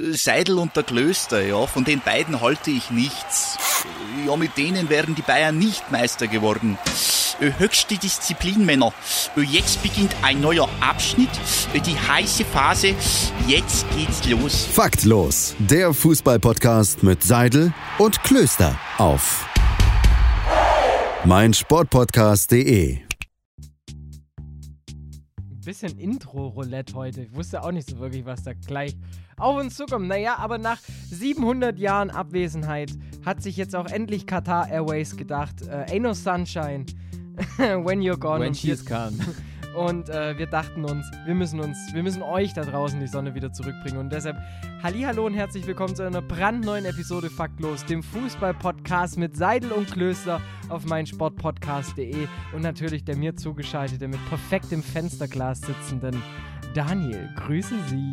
Äh, Seidel und der Klöster, ja, von den beiden halte ich nichts. Ja, mit denen wären die Bayern nicht Meister geworden. Äh, höchste Disziplin, Männer. Äh, jetzt beginnt ein neuer Abschnitt, die heiße Phase. Jetzt geht's los. Faktlos, der Fußballpodcast mit Seidel und Klöster auf meinsportpodcast.de. Bisschen Intro-Roulette heute. Ich wusste auch nicht so wirklich, was da gleich auf uns zukommt. Naja, aber nach 700 Jahren Abwesenheit hat sich jetzt auch endlich Qatar Airways gedacht, äh, ain't no sunshine when you're gone. When she's gone. Und äh, wir dachten uns, wir müssen uns, wir müssen euch da draußen die Sonne wieder zurückbringen. Und deshalb Hallo und herzlich willkommen zu einer brandneuen Episode Faktlos, dem Fußball-Podcast mit Seidel und Klöster auf meinsportpodcast.de und natürlich der mir zugeschaltete, mit perfektem Fensterglas sitzenden Daniel, grüße Sie.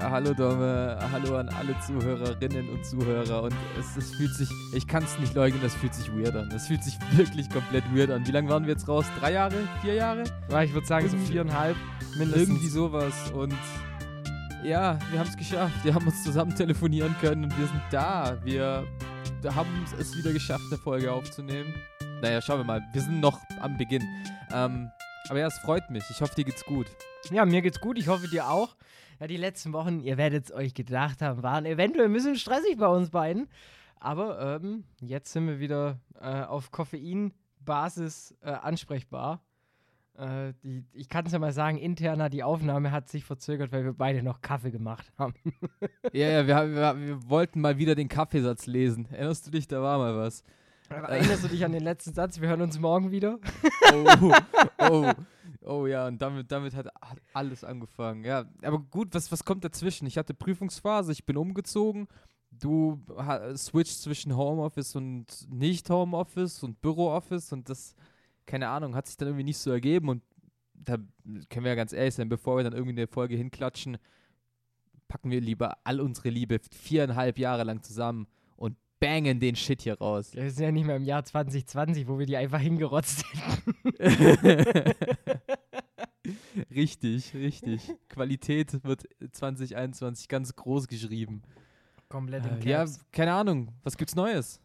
Ja, hallo Dome, hallo an alle Zuhörerinnen und Zuhörer. Und es, es fühlt sich, ich kann es nicht leugnen, das fühlt sich weird an. Das fühlt sich wirklich komplett weird an. Wie lange waren wir jetzt raus? Drei Jahre? Vier Jahre? Ja, ich würde sagen Irgendwie- so viereinhalb mindestens. Irgendwie sowas. Und ja, wir haben es geschafft. Wir haben uns zusammen telefonieren können und wir sind da. Wir haben es wieder geschafft, eine Folge aufzunehmen. Naja, schauen wir mal. Wir sind noch am Beginn. Ähm, aber ja, es freut mich. Ich hoffe, dir geht's gut. Ja, mir geht's gut, ich hoffe dir auch. Ja, die letzten Wochen, ihr werdet es euch gedacht haben, waren eventuell ein bisschen stressig bei uns beiden. Aber ähm, jetzt sind wir wieder äh, auf Koffeinbasis äh, ansprechbar. Äh, die, ich kann es ja mal sagen, interner, die Aufnahme hat sich verzögert, weil wir beide noch Kaffee gemacht haben. Ja, ja, wir, wir, wir wollten mal wieder den Kaffeesatz lesen. Erinnerst du dich, da war mal was. Erinnerst du dich an den letzten Satz? Wir hören uns morgen wieder. Oh, oh, oh ja, und damit, damit hat, alles angefangen. Ja, aber gut, was, was kommt dazwischen? Ich hatte Prüfungsphase, ich bin umgezogen. Du switcht zwischen Homeoffice und nicht Homeoffice und Bürooffice und das, keine Ahnung, hat sich dann irgendwie nicht so ergeben und da können wir ja ganz ehrlich sein, bevor wir dann irgendwie eine Folge hinklatschen, packen wir lieber all unsere Liebe viereinhalb Jahre lang zusammen bangen den Shit hier raus. Wir sind ja nicht mehr im Jahr 2020, wo wir die einfach hingerotzt hätten. richtig, richtig. Qualität wird 2021 ganz groß geschrieben. Komplett im Äh, ja, keine Ahnung. Was gibt's Neues?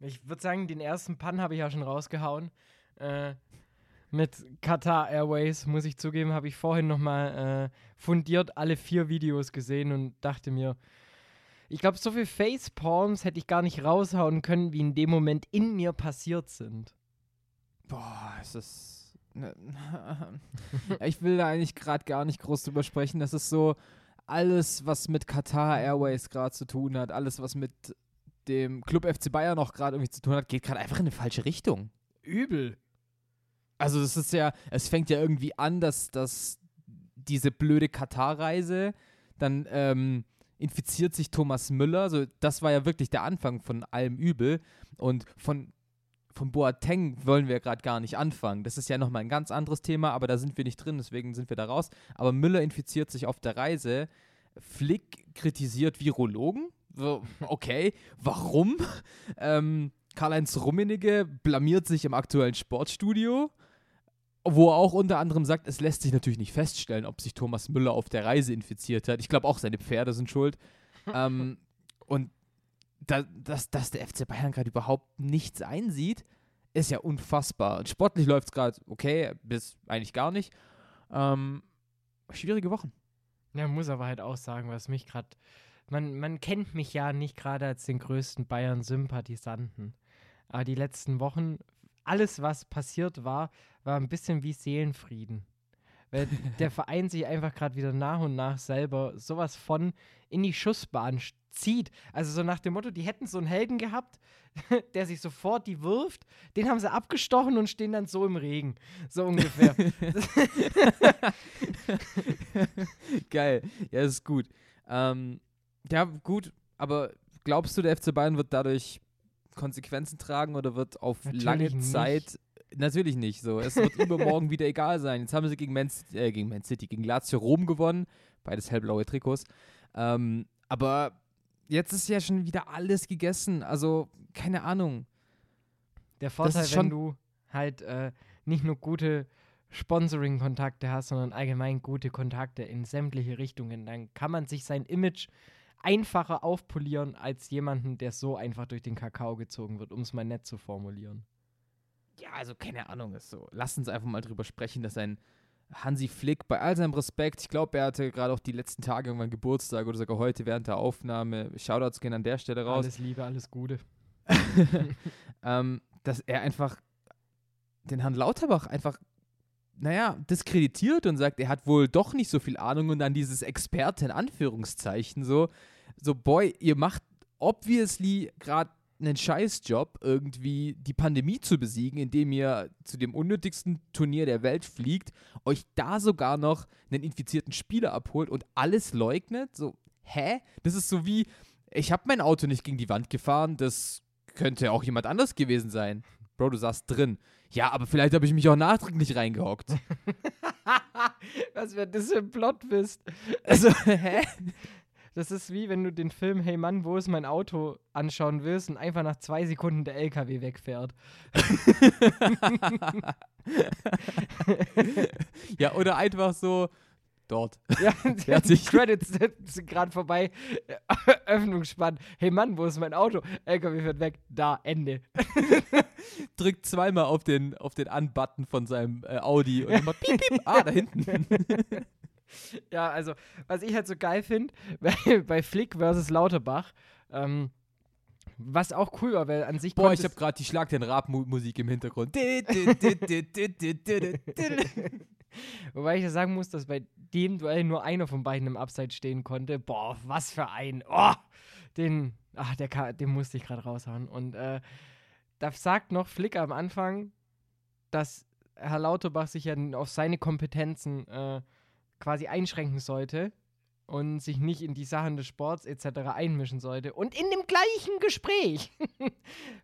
Ich würde sagen, den ersten Pan habe ich ja schon rausgehauen. Äh, mit Qatar Airways, muss ich zugeben, habe ich vorhin nochmal äh, fundiert alle vier Videos gesehen und dachte mir, ich glaube, so viel Facepalms hätte ich gar nicht raushauen können, wie in dem Moment in mir passiert sind. Boah, es ist. ne- ich will da eigentlich gerade gar nicht groß drüber sprechen. Das ist so alles, was mit Qatar Airways gerade zu tun hat, alles, was mit dem Club FC Bayern noch gerade irgendwie zu tun hat, geht gerade einfach in eine falsche Richtung. Übel. Also es ist ja, es fängt ja irgendwie an, dass, dass diese blöde Katar-Reise, dann ähm, infiziert sich Thomas Müller, so das war ja wirklich der Anfang von allem Übel und von von Boateng wollen wir gerade gar nicht anfangen. Das ist ja nochmal ein ganz anderes Thema, aber da sind wir nicht drin, deswegen sind wir da raus. Aber Müller infiziert sich auf der Reise. Flick kritisiert Virologen. Okay, warum? Ähm, Karl-Heinz Rummenigge blamiert sich im aktuellen Sportstudio, wo er auch unter anderem sagt, es lässt sich natürlich nicht feststellen, ob sich Thomas Müller auf der Reise infiziert hat. Ich glaube auch seine Pferde sind schuld. ähm, und da, dass, dass der FC Bayern gerade überhaupt nichts einsieht, ist ja unfassbar. Und sportlich läuft es gerade okay, bis eigentlich gar nicht. Ähm, schwierige Wochen. Ja, muss aber halt auch sagen, was mich gerade. Man, man kennt mich ja nicht gerade als den größten Bayern-Sympathisanten. Aber die letzten Wochen, alles, was passiert war, war ein bisschen wie Seelenfrieden. Weil der Verein sich einfach gerade wieder nach und nach selber sowas von in die Schussbahn sch- zieht. Also so nach dem Motto, die hätten so einen Helden gehabt, der sich sofort die wirft, den haben sie abgestochen und stehen dann so im Regen. So ungefähr. Geil. Ja, das ist gut. Ähm, ja, gut, aber glaubst du, der FC Bayern wird dadurch Konsequenzen tragen oder wird auf Natürlich lange nicht. Natürlich nicht so. Es wird übermorgen wieder egal sein. Jetzt haben sie gegen Man, City, äh, gegen Man City, gegen Lazio Rom gewonnen. Beides hellblaue Trikots. Ähm, aber jetzt ist ja schon wieder alles gegessen. Also, keine Ahnung. Der Vorteil, wenn du halt äh, nicht nur gute Sponsoring-Kontakte hast, sondern allgemein gute Kontakte in sämtliche Richtungen, dann kann man sich sein Image einfacher aufpolieren als jemanden, der so einfach durch den Kakao gezogen wird, um es mal nett zu formulieren. Ja, also keine Ahnung, ist so. Lass uns einfach mal drüber sprechen, dass ein Hansi Flick, bei all seinem Respekt, ich glaube, er hatte gerade auch die letzten Tage irgendwann Geburtstag oder sogar heute während der Aufnahme. Shoutouts gehen an der Stelle raus. Alles Liebe, alles Gute. ähm, dass er einfach den Herrn Lauterbach einfach, naja, diskreditiert und sagt, er hat wohl doch nicht so viel Ahnung und dann dieses Experte in Anführungszeichen so, so, boy, ihr macht obviously gerade einen Scheißjob, irgendwie die Pandemie zu besiegen, indem ihr zu dem unnötigsten Turnier der Welt fliegt, euch da sogar noch einen infizierten Spieler abholt und alles leugnet? So, hä? Das ist so wie, ich habe mein Auto nicht gegen die Wand gefahren, das könnte auch jemand anders gewesen sein. Bro, du saßt drin. Ja, aber vielleicht habe ich mich auch nachträglich reingehockt. Was wäre das für ein Plot bist? Also, hä? Das ist wie wenn du den Film Hey Mann, wo ist mein Auto anschauen willst und einfach nach zwei Sekunden der LKW wegfährt. ja, oder einfach so dort. Ja, die Credits sind gerade vorbei. Öffnungsspann. Hey Mann, wo ist mein Auto? LKW fährt weg. Da, Ende. Drückt zweimal auf den, auf den An-Button von seinem äh, Audi und macht piep, piep. Ah, da hinten. ja, also, was ich halt so geil finde, bei, Flick versus Lauterbach, ähm, was auch cool war, weil an sich. Boah, ich habe gerade die Schlag den Rap-Musik im Hintergrund. Wobei ich ja sagen muss, dass bei dem Duell nur einer von beiden im Upside stehen konnte. Boah, was für ein. Oh, den. Ach, der, den musste ich gerade raushauen. Und äh, da sagt noch Flick am Anfang, dass Herr Lauterbach sich ja auf seine Kompetenzen äh, quasi einschränken sollte und sich nicht in die Sachen des Sports etc. einmischen sollte. Und in dem gleichen Gespräch,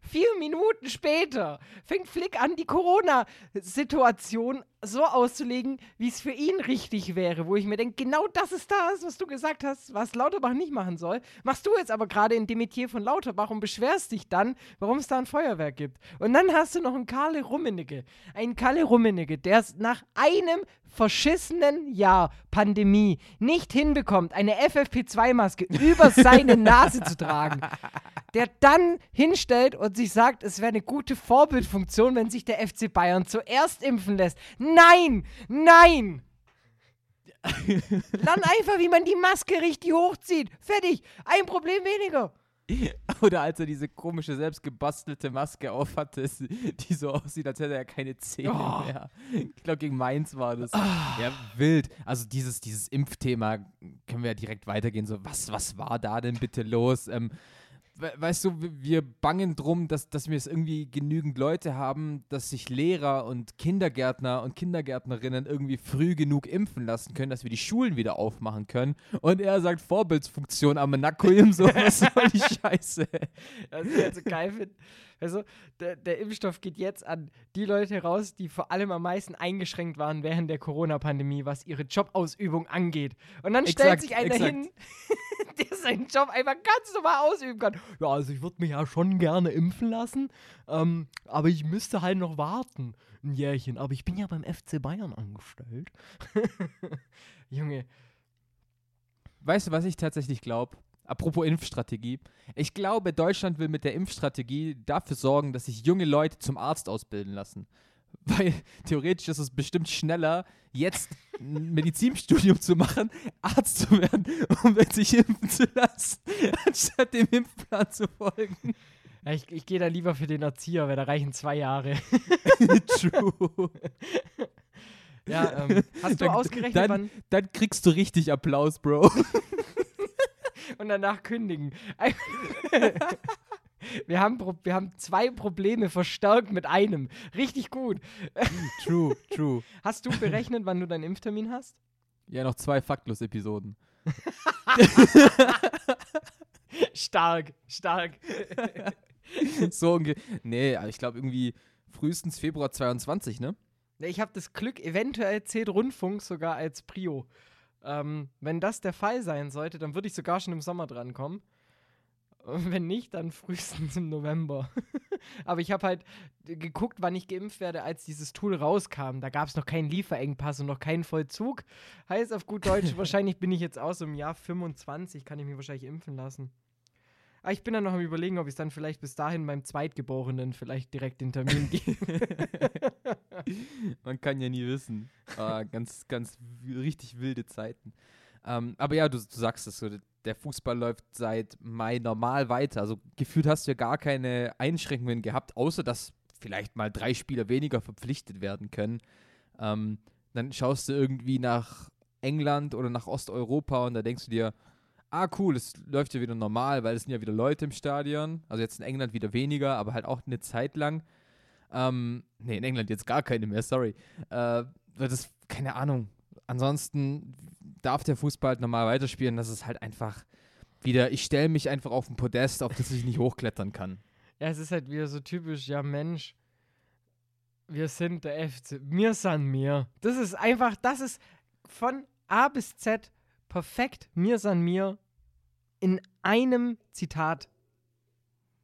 vier Minuten später, fängt Flick an, die Corona-Situation so auszulegen, wie es für ihn richtig wäre, wo ich mir denke, genau das ist das, was du gesagt hast, was Lauterbach nicht machen soll. Machst du jetzt aber gerade in dem Metier von Lauterbach und beschwerst dich dann, warum es da ein Feuerwerk gibt. Und dann hast du noch einen Karle Rummenigge, einen Kalle Rummenigge, der es nach einem verschissenen Jahr Pandemie nicht hinbekommt, eine FFP2-Maske über seine Nase zu tragen, der dann hinstellt und sich sagt, es wäre eine gute Vorbildfunktion, wenn sich der FC Bayern zuerst impfen lässt. Nein! Nein! Lern einfach, wie man die Maske richtig hochzieht. Fertig. Ein Problem weniger. Oder als er diese komische, selbstgebastelte Maske aufhatte, die so aussieht, als hätte er keine Zähne oh. mehr. Ich glaube, gegen Mainz war das. Oh. Ja, wild. Also dieses, dieses Impfthema können wir ja direkt weitergehen. So, was, was war da denn bitte los? Ähm, weißt du, wir bangen drum, dass, dass wir es irgendwie genügend Leute haben, dass sich Lehrer und Kindergärtner und Kindergärtnerinnen irgendwie früh genug impfen lassen können, dass wir die Schulen wieder aufmachen können. Und er sagt Vorbildsfunktion am Nakoim, so was soll die Scheiße. Was ich halt so geil. Also, der, der, Impfstoff geht jetzt an die Leute raus, die vor allem am meisten eingeschränkt waren während der Corona-Pandemie, was ihre Jobausübung angeht. Und dann exakt, stellt sich einer exakt. hin, der seinen Job einfach ganz normal ausüben kann. Ja, also ich würde mich ja schon gerne impfen lassen, ähm, aber ich müsste halt noch warten. Ein Jährchen. Aber ich bin ja beim FC Bayern angestellt. Junge. Weißt du, was ich tatsächlich glaube? Apropos Impfstrategie. Ich glaube, Deutschland will mit der Impfstrategie dafür sorgen, dass sich junge Leute zum Arzt ausbilden lassen. Weil theoretisch ist es bestimmt schneller, jetzt ein Medizinstudium zu machen, Arzt zu werden, um sich impfen zu lassen, anstatt dem Impfplan zu folgen. Ich, ich gehe da lieber für den Erzieher, weil da reichen zwei Jahre. True. Ja, ähm, hast du dann, ausgerechnet, dann, wann... Dann kriegst du richtig Applaus, Bro. Und danach kündigen. Wir haben, wir haben zwei Probleme verstärkt mit einem. Richtig gut. True, true. Hast du berechnet, wann du deinen Impftermin hast? Ja, noch zwei Faktlos-Episoden. stark, stark. so, nee, ich glaube irgendwie frühestens Februar 22, ne? Ich habe das Glück, eventuell zählt Rundfunk sogar als Prio. Ähm, wenn das der Fall sein sollte, dann würde ich sogar schon im Sommer drankommen. Und wenn nicht, dann frühestens im November. Aber ich habe halt geguckt, wann ich geimpft werde, als dieses Tool rauskam. Da gab es noch keinen Lieferengpass und noch keinen Vollzug. Heißt auf gut Deutsch, wahrscheinlich bin ich jetzt aus im Jahr 25, kann ich mich wahrscheinlich impfen lassen. Aber ich bin dann noch am überlegen, ob ich es dann vielleicht bis dahin beim Zweitgeborenen vielleicht direkt den Termin gebe. Man kann ja nie wissen. Ah, ganz, ganz richtig wilde Zeiten. Ähm, aber ja, du, du sagst es so, der Fußball läuft seit Mai normal weiter. Also gefühlt hast du ja gar keine Einschränkungen gehabt, außer dass vielleicht mal drei Spieler weniger verpflichtet werden können. Ähm, dann schaust du irgendwie nach England oder nach Osteuropa und da denkst du dir, ah cool, es läuft ja wieder normal, weil es sind ja wieder Leute im Stadion. Also jetzt in England wieder weniger, aber halt auch eine Zeit lang. Ähm, nee, in England jetzt gar keine mehr, sorry. Äh, das keine Ahnung. Ansonsten darf der Fußball halt normal weiterspielen. Das ist halt einfach wieder, ich stelle mich einfach auf ein Podest, auf das ich nicht hochklettern kann. Ja, es ist halt wieder so typisch, ja Mensch, wir sind der FC, wir sind mir. Das ist einfach, das ist von A bis Z perfekt, mir sind mir, in einem Zitat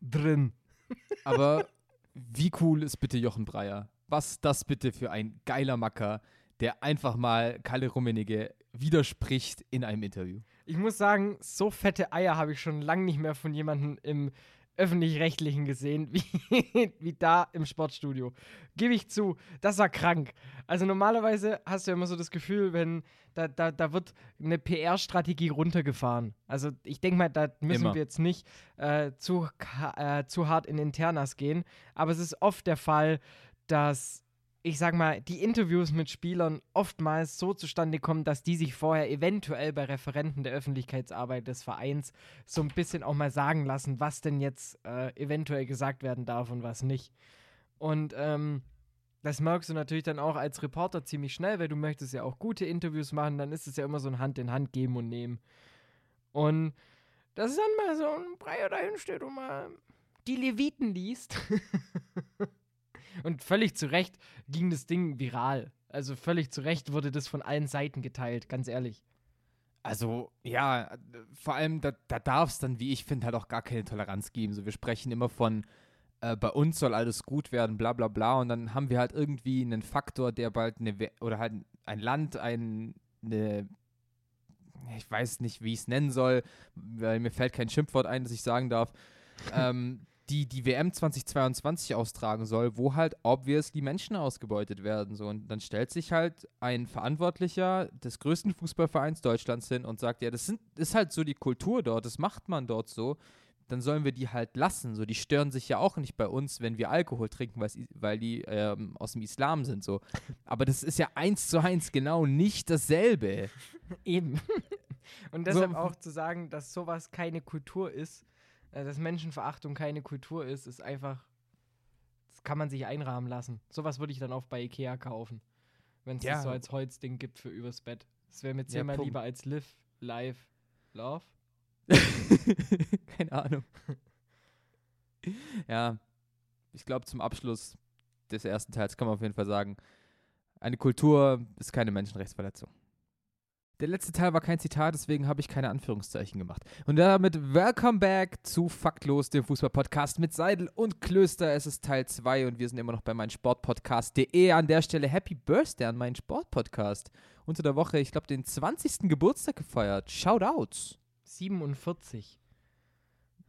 drin. Aber wie cool ist bitte Jochen Breyer? Was das bitte für ein geiler Macker, der einfach mal Kalle Rummenigge widerspricht in einem Interview. Ich muss sagen, so fette Eier habe ich schon lange nicht mehr von jemandem im öffentlich-rechtlichen gesehen, wie, wie da im Sportstudio. Gebe ich zu, das war krank. Also normalerweise hast du ja immer so das Gefühl, wenn da, da, da wird eine PR-Strategie runtergefahren. Also ich denke mal, da müssen immer. wir jetzt nicht äh, zu, äh, zu hart in Internas gehen, aber es ist oft der Fall, dass ich sag mal, die Interviews mit Spielern oftmals so zustande kommen, dass die sich vorher eventuell bei Referenten der Öffentlichkeitsarbeit des Vereins so ein bisschen auch mal sagen lassen, was denn jetzt äh, eventuell gesagt werden darf und was nicht. Und ähm, das merkst du natürlich dann auch als Reporter ziemlich schnell, weil du möchtest ja auch gute Interviews machen, dann ist es ja immer so ein Hand in Hand geben und nehmen. Und das ist dann mal so ein Breyer dahin steht und mal die Leviten liest. Und völlig zu Recht ging das Ding viral. Also völlig zu Recht wurde das von allen Seiten geteilt, ganz ehrlich. Also, ja, vor allem, da, da darf es dann, wie ich finde, halt auch gar keine Toleranz geben. So, wir sprechen immer von, äh, bei uns soll alles gut werden, bla bla bla. Und dann haben wir halt irgendwie einen Faktor, der bald eine, oder halt ein Land, ein, eine, ich weiß nicht, wie ich es nennen soll, weil mir fällt kein Schimpfwort ein, das ich sagen darf. ähm, die die WM 2022 austragen soll, wo halt obviously Menschen ausgebeutet werden. So. Und dann stellt sich halt ein Verantwortlicher des größten Fußballvereins Deutschlands hin und sagt, ja, das sind, ist halt so die Kultur dort, das macht man dort so. Dann sollen wir die halt lassen. So, die stören sich ja auch nicht bei uns, wenn wir Alkohol trinken, weil die ähm, aus dem Islam sind. So. Aber das ist ja eins zu eins genau nicht dasselbe. Eben. Und deshalb so. auch zu sagen, dass sowas keine Kultur ist, dass Menschenverachtung keine Kultur ist, ist einfach, das kann man sich einrahmen lassen. Sowas würde ich dann auch bei Ikea kaufen, wenn es ja. das so als Holzding gibt für übers Bett. Das wäre mir zehnmal ja, lieber als Live, Live, Love. keine Ahnung. ja, ich glaube, zum Abschluss des ersten Teils kann man auf jeden Fall sagen, eine Kultur ist keine Menschenrechtsverletzung. Der letzte Teil war kein Zitat, deswegen habe ich keine Anführungszeichen gemacht. Und damit welcome back zu Faktlos, dem Fußball-Podcast mit Seidel und Klöster. Es ist Teil 2 und wir sind immer noch bei meinsportpodcast.de. An der Stelle Happy Birthday an meinen Sportpodcast. Unter der Woche, ich glaube, den 20. Geburtstag gefeiert. Shoutouts. 47.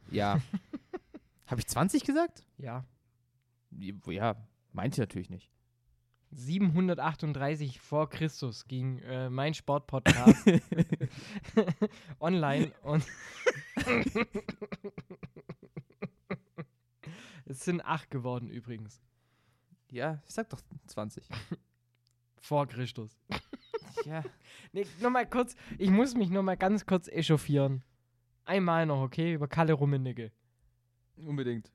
Ja. habe ich 20 gesagt? Ja. Ja, meinte ich natürlich nicht. 738 vor Christus ging äh, mein Sportpodcast online und es sind acht geworden übrigens. Ja, ich sag doch 20. vor Christus. ja. Nee, nur mal kurz, ich muss mich nur mal ganz kurz echauffieren. Einmal noch, okay, über Kalle Rummenigge. Unbedingt.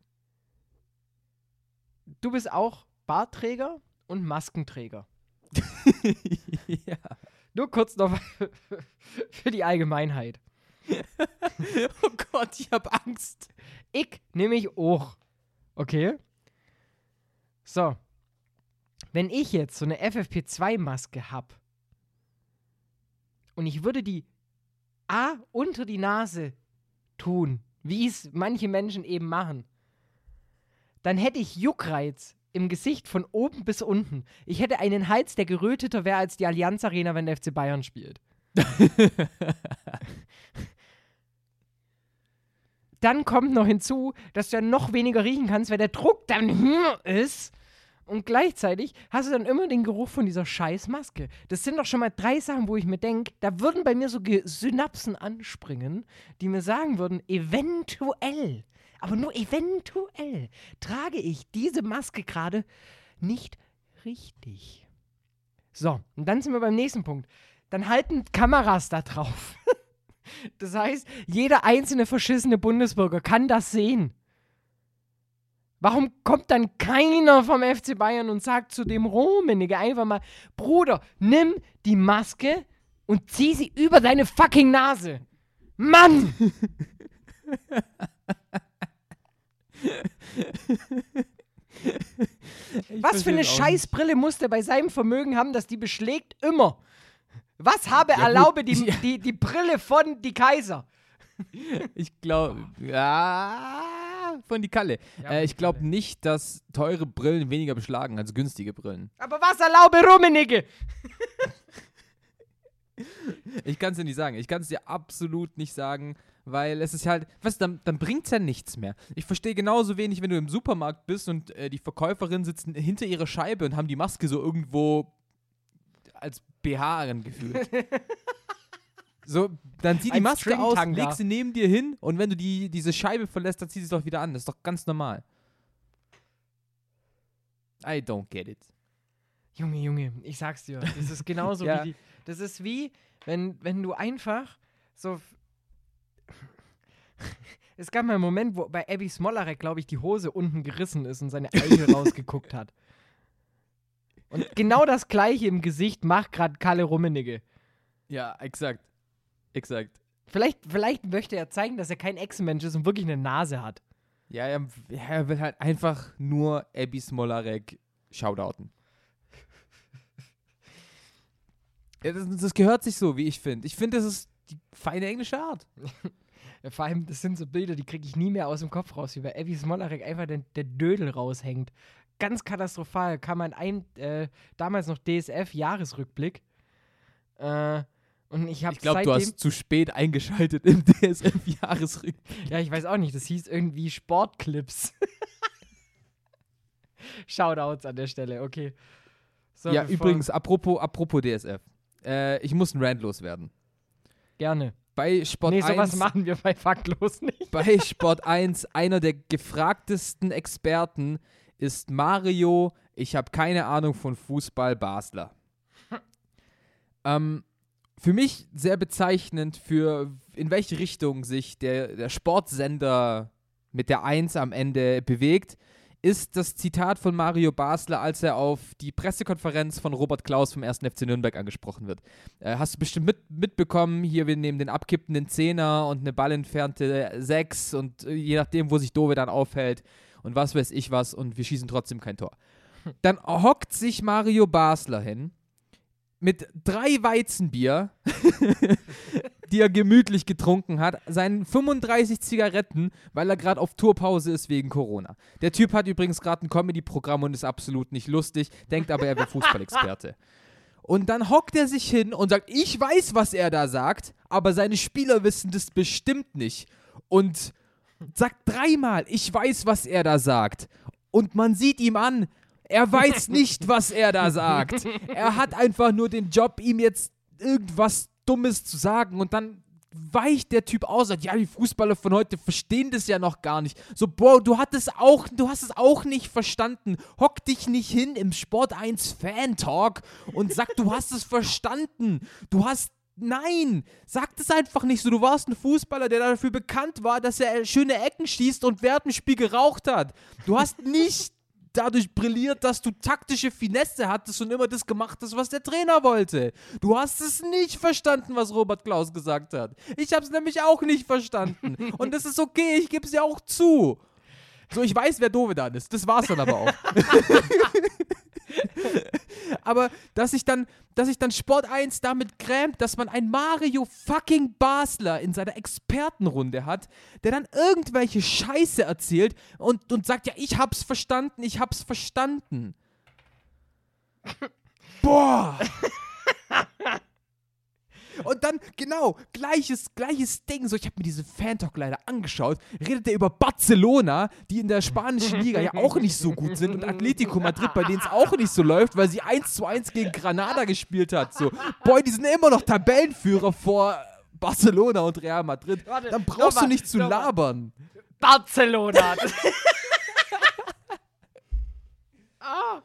Du bist auch Bartträger? Und Maskenträger. ja. Nur kurz noch für die Allgemeinheit. oh Gott, ich hab Angst. Ich nehme ich auch. Okay? So. Wenn ich jetzt so eine FFP2-Maske hab und ich würde die A unter die Nase tun, wie es manche Menschen eben machen, dann hätte ich Juckreiz im Gesicht von oben bis unten. Ich hätte einen Hals, der geröteter wäre als die Allianz Arena, wenn der FC Bayern spielt. dann kommt noch hinzu, dass du dann noch weniger riechen kannst, weil der Druck dann höher ist. Und gleichzeitig hast du dann immer den Geruch von dieser scheiß Maske. Das sind doch schon mal drei Sachen, wo ich mir denke, da würden bei mir so Synapsen anspringen, die mir sagen würden, eventuell, aber nur eventuell, trage ich diese Maske gerade nicht richtig. So, und dann sind wir beim nächsten Punkt. Dann halten Kameras da drauf. das heißt, jeder einzelne verschissene Bundesbürger kann das sehen. Warum kommt dann keiner vom FC Bayern und sagt zu dem Rummenigge einfach mal, Bruder, nimm die Maske und zieh sie über deine fucking Nase. Mann! Was für eine Scheißbrille muss der bei seinem Vermögen haben, dass die beschlägt immer? Was habe Ja, erlaube die, die, die Brille von die Kaiser? Ich glaube, ja, von die Kalle. Ja, äh, ich glaube nicht, dass teure Brillen weniger beschlagen als günstige Brillen. Aber was erlaube Rummenigge? Ich kann es dir nicht sagen. Ich kann es dir absolut nicht sagen, weil es ist halt, was, dann, dann bringt es ja nichts mehr. Ich verstehe genauso wenig, wenn du im Supermarkt bist und äh, die Verkäuferinnen sitzen hinter ihrer Scheibe und haben die Maske so irgendwo als BH angefühlt. so, dann zieh die Maske aus, leg sie neben dir hin und wenn du die, diese Scheibe verlässt, dann zieh sie doch wieder an. Das ist doch ganz normal. I don't get it. Junge, Junge, ich sag's dir, das ist genauso Ja. wie die, das ist wie, wenn, wenn du einfach so, es gab mal einen Moment, wo bei Abby Smolarek, glaube ich, die Hose unten gerissen ist und seine Eichel rausgeguckt hat. Und genau das gleiche im Gesicht macht gerade Kalle Rummenigge. Ja, exakt. Exakt. Vielleicht, vielleicht möchte er zeigen, dass er kein Echsenmensch ist und wirklich eine Nase hat. Ja, er, er will halt einfach nur Abby Smolarek shoutouten. Ja, das, das gehört sich so, wie ich finde. Ich finde, das ist die feine englische Art. Ja, Vor allem, das sind so Bilder, die kriege ich nie mehr aus dem Kopf raus, wie bei Abby Smolarek einfach der, der Dödel raushängt. Ganz katastrophal. Kam man ein, äh, damals noch DSF-Jahresrückblick. Äh, und ich habe Ich glaube, du hast zu spät eingeschaltet im DSF-Jahresrückblick. ja, ich weiß auch nicht, das hieß irgendwie Sportclips. Shoutouts an der Stelle, okay. So, Ja, übrigens, apropos, apropos DSF. Äh, ich muss einen Rant loswerden. Gerne. Bei Sport nee, sowas 1 machen wir bei Faktlos nicht. bei Sport 1 einer der gefragtesten Experten ist Mario, ich habe keine Ahnung von Fußball, Basler. ähm, für mich sehr bezeichnend für in welche Richtung sich der, der Sportsender mit der 1 am Ende bewegt, ist das Zitat von Mario Basler, als er auf die Pressekonferenz von Robert Klaus vom 1. FC Nürnberg angesprochen wird. Äh, hast du bestimmt mit, mitbekommen, hier wir nehmen den abkippenden Zehner und eine ballentfernte 6 und äh, je nachdem, wo sich Dove dann aufhält und was weiß ich was und wir schießen trotzdem kein Tor. Dann hockt sich Mario Basler hin mit drei Weizenbier, die er gemütlich getrunken hat, seinen 35 Zigaretten, weil er gerade auf Tourpause ist wegen Corona. Der Typ hat übrigens gerade ein Comedy-Programm und ist absolut nicht lustig, denkt aber, er wäre Fußballexperte. Und dann hockt er sich hin und sagt, ich weiß, was er da sagt, aber seine Spieler wissen das bestimmt nicht. Und sagt dreimal, ich weiß, was er da sagt. Und man sieht ihm an, er weiß nicht, was er da sagt. Er hat einfach nur den Job, ihm jetzt irgendwas Dummes zu sagen und dann weicht der Typ aus sagt, ja, die Fußballer von heute verstehen das ja noch gar nicht. So, Bro, du hattest auch, du hast es auch nicht verstanden. Hock dich nicht hin im Sport 1 Fan Talk und sag, du hast es verstanden. Du hast Nein, sag das einfach nicht so. Du warst ein Fußballer, der dafür bekannt war, dass er schöne Ecken schießt und während dem Spiel geraucht hat. Du hast nicht dadurch brilliert, dass du taktische Finesse hattest und immer das gemacht hast, was der Trainer wollte. Du hast es nicht verstanden, was Robert Klaus gesagt hat. Ich habe es nämlich auch nicht verstanden. Und das ist okay, ich gebe es ja auch zu. So, ich weiß, wer Dovedan ist. Das war's dann aber auch. Aber dass sich dann, dass sich dann Sport 1 damit grämt, dass man ein Mario fucking Basler in seiner Expertenrunde hat, der dann irgendwelche Scheiße erzählt und, und sagt, ja, ich hab's verstanden, ich hab's verstanden. Boah! Und dann, genau, gleiches, gleiches Ding. So, ich habe mir diesen Fan-Talk leider angeschaut. Redet er über Barcelona, die in der spanischen Liga ja auch nicht so gut sind und Atletico Madrid, bei denen es auch nicht so läuft, weil sie 1 zu 1 gegen Granada gespielt hat. So, boy, die sind immer noch Tabellenführer vor Barcelona und Real Madrid. Warte, Dann brauchst nochmal, du nicht zu labern. Barcelona. ah.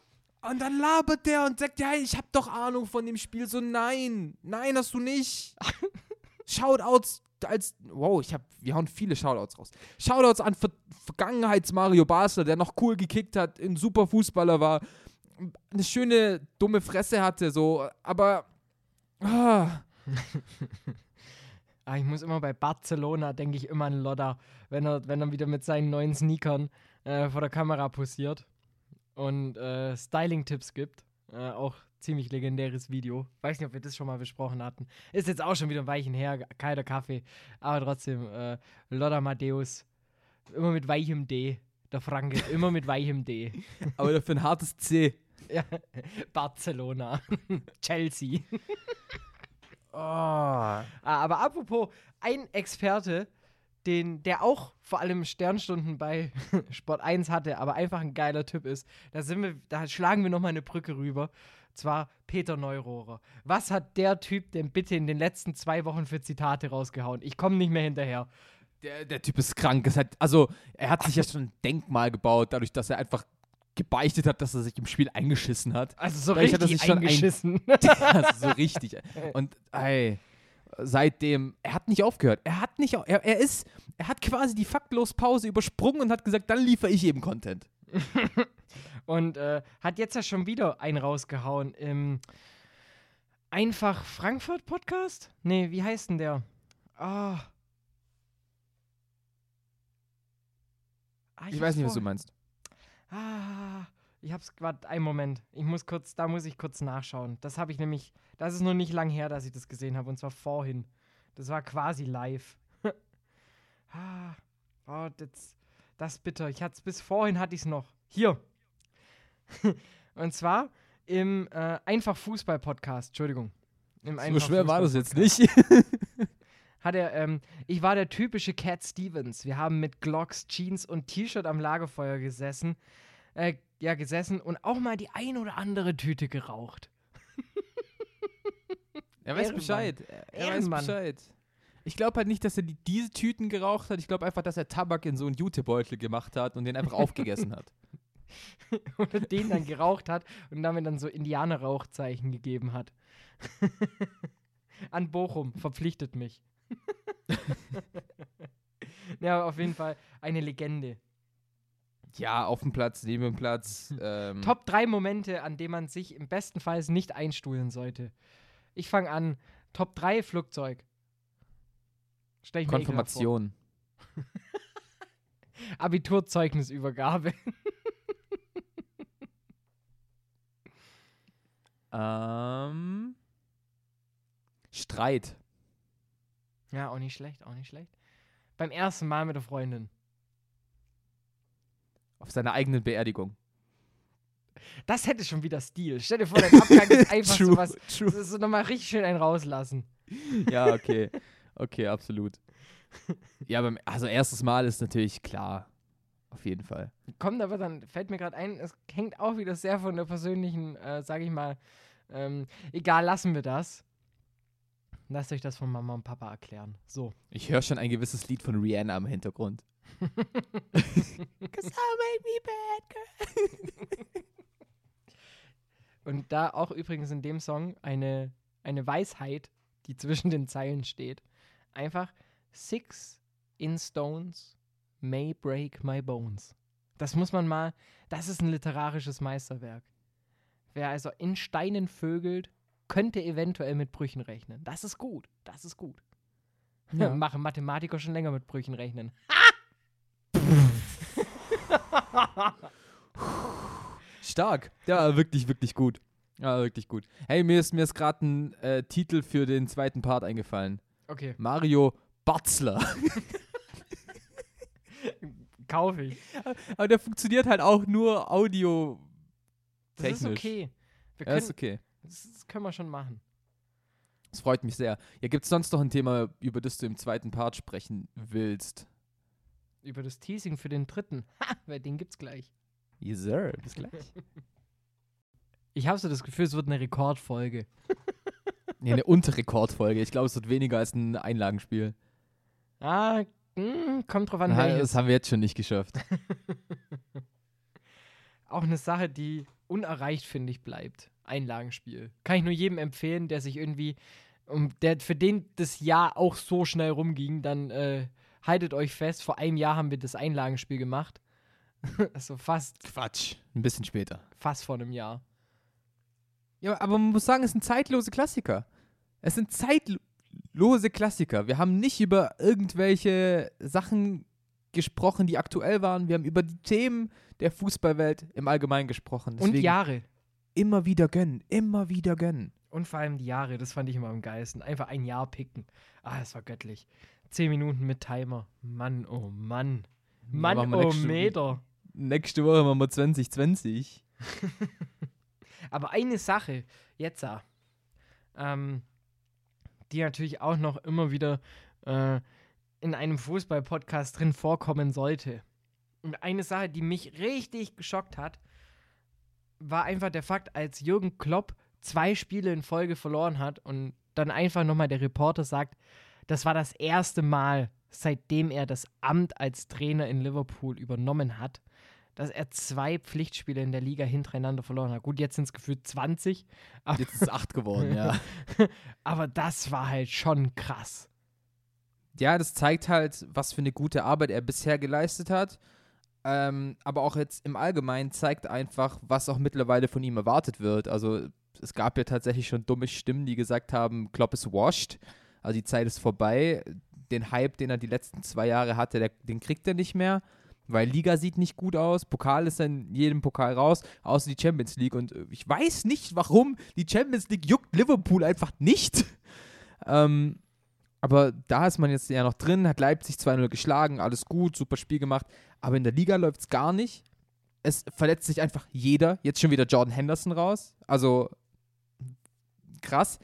Und dann labert der und sagt, ja, ich hab doch Ahnung von dem Spiel. So, nein, nein, hast du nicht. Shoutouts als, wow, ich hab, wir hauen viele Shoutouts raus. Shoutouts an Ver Vergangenheits-Mario Basler, der noch cool gekickt hat, ein super Fußballer war, eine schöne, dumme Fresse hatte, so, aber, ah, Ah, ich muss immer bei Barcelona, denke ich immer an Lodder, wenn er, wenn er wieder mit seinen neuen Sneakern äh, vor der Kamera posiert und äh, Styling-Tipps gibt. Äh, auch ziemlich legendäres Video. Weiß nicht, ob wir das schon mal besprochen hatten. Ist jetzt auch schon wieder ein Weichen her, keiner Kaffee. Aber trotzdem, äh, Lodder Matthäus, immer mit weichem D. Der Franke, immer mit weichem D. aber dafür ein hartes C. Ja, Barcelona, Chelsea. Oh. Aber apropos, ein Experte, den, der auch vor allem Sternstunden bei Sport 1 hatte, aber einfach ein geiler Typ ist, da sind wir, da schlagen wir nochmal eine Brücke rüber. Zwar Peter Neurohrer. Was hat der Typ denn bitte in den letzten zwei Wochen für Zitate rausgehauen? Ich komme nicht mehr hinterher. Der, der Typ ist krank. Hat, also, er hat sich ja schon ein Denkmal gebaut, dadurch, dass er einfach gebeichtet hat, dass er sich im Spiel eingeschissen hat. Also so Vielleicht hat er richtig sich schon ein- eingeschissen. also so richtig. Und ey, seitdem, er hat nicht aufgehört. Er hat nicht, er, er ist, er hat quasi die faktlos Pause übersprungen und hat gesagt, dann liefere ich eben Content. Und äh, hat jetzt ja schon wieder einen rausgehauen im Einfach Frankfurt Podcast? Nee, wie heißt denn der? Ah. Ah, Ich hab's weiß nicht, was du meinst. Ah, ich hab's gerade einen Moment. Ich muss kurz, da muss ich kurz nachschauen. Das habe ich nämlich, das ist noch nicht lang her, dass ich das gesehen habe und zwar vorhin. Das war quasi live. ah, oh, das, das ist bitter. Ich hatte bis vorhin hatte ich es noch. Hier. und zwar im äh, Einfach Fußball Podcast. Entschuldigung. Im So schwer war das jetzt nicht. hat er, ähm, ich war der typische Cat Stevens. Wir haben mit Glocks, Jeans und T-Shirt am Lagerfeuer gesessen. Äh, ja, gesessen und auch mal die ein oder andere Tüte geraucht. Er weiß Ehrenmann. Bescheid. Er, er weiß. Bescheid. Ich glaube halt nicht, dass er die, diese Tüten geraucht hat. Ich glaube einfach, dass er Tabak in so einen Jutebeutel gemacht hat und den einfach aufgegessen hat. oder den dann geraucht hat und damit dann so Indianerrauchzeichen gegeben hat. An Bochum, verpflichtet mich. ja, auf jeden Fall eine Legende. Ja, auf dem Platz, neben dem Platz. Ähm, Top 3 Momente, an denen man sich im besten Fall nicht einstuhlen sollte. Ich fange an. Top 3 Flugzeug. Stell ich vor. Konfirmation. Abiturzeugnisübergabe. Ähm, Streit. ja, auch nicht schlecht, auch nicht schlecht. Beim ersten Mal mit der Freundin. Auf seiner eigenen Beerdigung. Das hätte schon wieder Stil. Stell dir vor, dein Abgang ist einfach True, so was. true. Das ist so nochmal richtig schön einen rauslassen. Ja, okay. Okay, absolut. Ja, beim, also erstes Mal ist natürlich klar. Auf jeden Fall. Kommt aber dann, fällt mir gerade ein, es hängt auch wieder sehr von der persönlichen, äh, sag ich mal, ähm, egal, lassen wir das. Lasst euch das von Mama und Papa erklären. So. Ich höre schon ein gewisses Lied von Rihanna im Hintergrund. Cause I made me bad girl. Und da auch übrigens in dem Song eine, eine Weisheit, die zwischen den Zeilen steht. Einfach, Six in Stones may break my bones. Das muss man mal, das ist ein literarisches Meisterwerk. Wer also in Steinen vögelt, könnte eventuell mit Brüchen rechnen. Das ist gut, das ist gut. Ja. Machen Mathematiker schon länger mit Brüchen rechnen. Stark. War wirklich, wirklich gut. Ja, wirklich gut. Hey, mir ist, mir ist gerade ein äh, Titel für den zweiten Part eingefallen. Okay, Mario Batzler. kaufe ich. Aber der funktioniert halt auch nur Audio. Das ist Technisch. okay. Wir Ja, können, ist okay. das, das können wir schon machen. Das freut mich sehr. Ja, gibt es sonst noch ein Thema, über das du im zweiten Part sprechen willst? Über das Teasing für den dritten. Ha, weil den gibt's gleich. Yes, sir. Bis gleich. Ich habe so das Gefühl, es wird eine Rekordfolge. nee, eine Unterrekordfolge. Ich glaube, es wird weniger als ein Einlagenspiel. Ah, mh, kommt drauf an, Na, welches. das haben wir jetzt schon nicht geschafft. Auch eine Sache, die unerreicht, finde ich, bleibt. Einlagenspiel. Kann ich nur jedem empfehlen, der sich irgendwie, um, der, für den das Jahr auch so schnell rumging, dann äh, haltet euch fest, vor einem Jahr haben wir das Einlagenspiel gemacht. also fast, Quatsch. Ein bisschen später. fast vor einem Jahr. Ja, aber man muss sagen, es sind zeitlose Klassiker. Es sind zeitlose Klassiker. Wir haben nicht über irgendwelche Sachen gesprochen, die aktuell waren. Wir haben über die Themen der Fußballwelt im Allgemeinen gesprochen. Und Jahre. immer wieder gönnen, immer wieder gönnen. Und vor allem die Jahre, das fand ich immer am geilsten. Einfach ein Jahr picken. Ah, das war göttlich. Zehn Minuten mit Timer. Mann, oh Mann. Mann, oh nächste- Meter. Nächste Woche machen wir 2020. Aber eine Sache, jetzt, ähm, die natürlich auch noch immer wieder äh, in einem Fußball-Podcast drin vorkommen sollte. Und eine Sache, die mich richtig geschockt hat, war einfach der Fakt, als Jürgen Klopp zwei Spiele in Folge verloren hat und dann einfach nochmal der Reporter sagt, das war das erste Mal, seitdem er das Amt als Trainer in Liverpool übernommen hat, dass er zwei Pflichtspiele in der Liga hintereinander verloren hat. Gut, jetzt sind es gefühlt 20, aber, Jetzt ist es 8 geworden, ja. aber das war halt schon krass. ja, das zeigt halt, was für eine gute Arbeit er bisher geleistet hat. Ähm, aber auch jetzt im Allgemeinen zeigt einfach, was auch mittlerweile von ihm erwartet wird. Also es gab ja tatsächlich schon dumme Stimmen, die gesagt haben, Klopp ist washed. Also die Zeit ist vorbei. Den Hype, den er die letzten zwei Jahre hatte, der, den kriegt er nicht mehr. Weil Liga sieht nicht gut aus, Pokal ist in jedem Pokal raus, außer die Champions League. Und äh, ich weiß nicht, warum die Champions League juckt Liverpool einfach nicht. ähm, aber da ist man jetzt ja noch drin, hat Leipzig 2-0 geschlagen, alles gut, super Spiel gemacht. Aber in der Liga läuft es gar nicht. Es verletzt sich einfach jeder. Jetzt schon wieder Jordan Henderson raus. Also krass.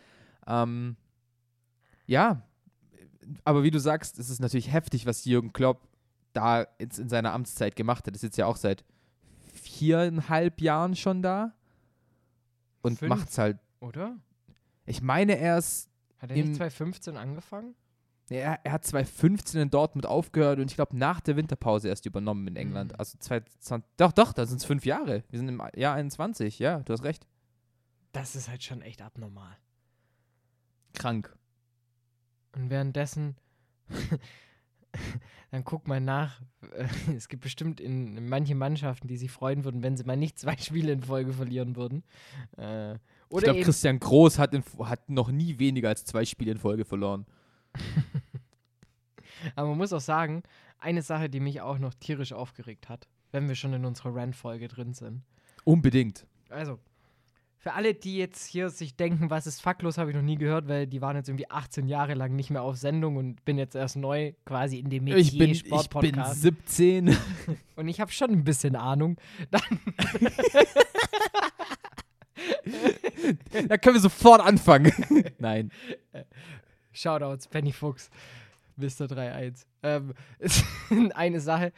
Ähm, ja, aber wie du sagst, es ist natürlich heftig, was Jürgen Klopp da jetzt in seiner Amtszeit gemacht hat. Ist jetzt ja auch seit viereinhalb Jahren schon da und Fünf. macht's halt. Oder? Ich meine, er ist Hat er nicht 2015 angefangen? Er, er hat 2015 in Dortmund aufgehört und ich glaube nach der Winterpause erst übernommen in England. Mhm. Also 2020, doch, doch, da sind es fünf Jahre. Wir sind im Jahr 21, ja, du hast recht. Das ist halt schon echt abnormal. Krank. Und währenddessen, dann guck mal nach. äh, Es gibt bestimmt in, in manche Mannschaften, die sich freuen würden, wenn sie mal nicht zwei Spiele in Folge verlieren würden. Äh, ich glaube, Christian Groß hat, in, hat noch nie weniger als zwei Spiele in Folge verloren. aber man muss auch sagen, eine Sache, die mich auch noch tierisch aufgeregt hat, wenn wir schon in unserer Rant-Folge drin sind. Unbedingt. Also, für alle, die jetzt hier sich denken, was ist fucklos, habe ich noch nie gehört, weil die waren jetzt irgendwie 18 Jahre lang nicht mehr auf Sendung und bin jetzt erst neu quasi in dem Metier Ich bin, ich bin Sportpodcast. 17. und ich habe schon ein bisschen Ahnung. da können wir sofort anfangen. Nein. Shoutouts, Penny Fuchs, Mr. 3.1. Ähm, eine Sache.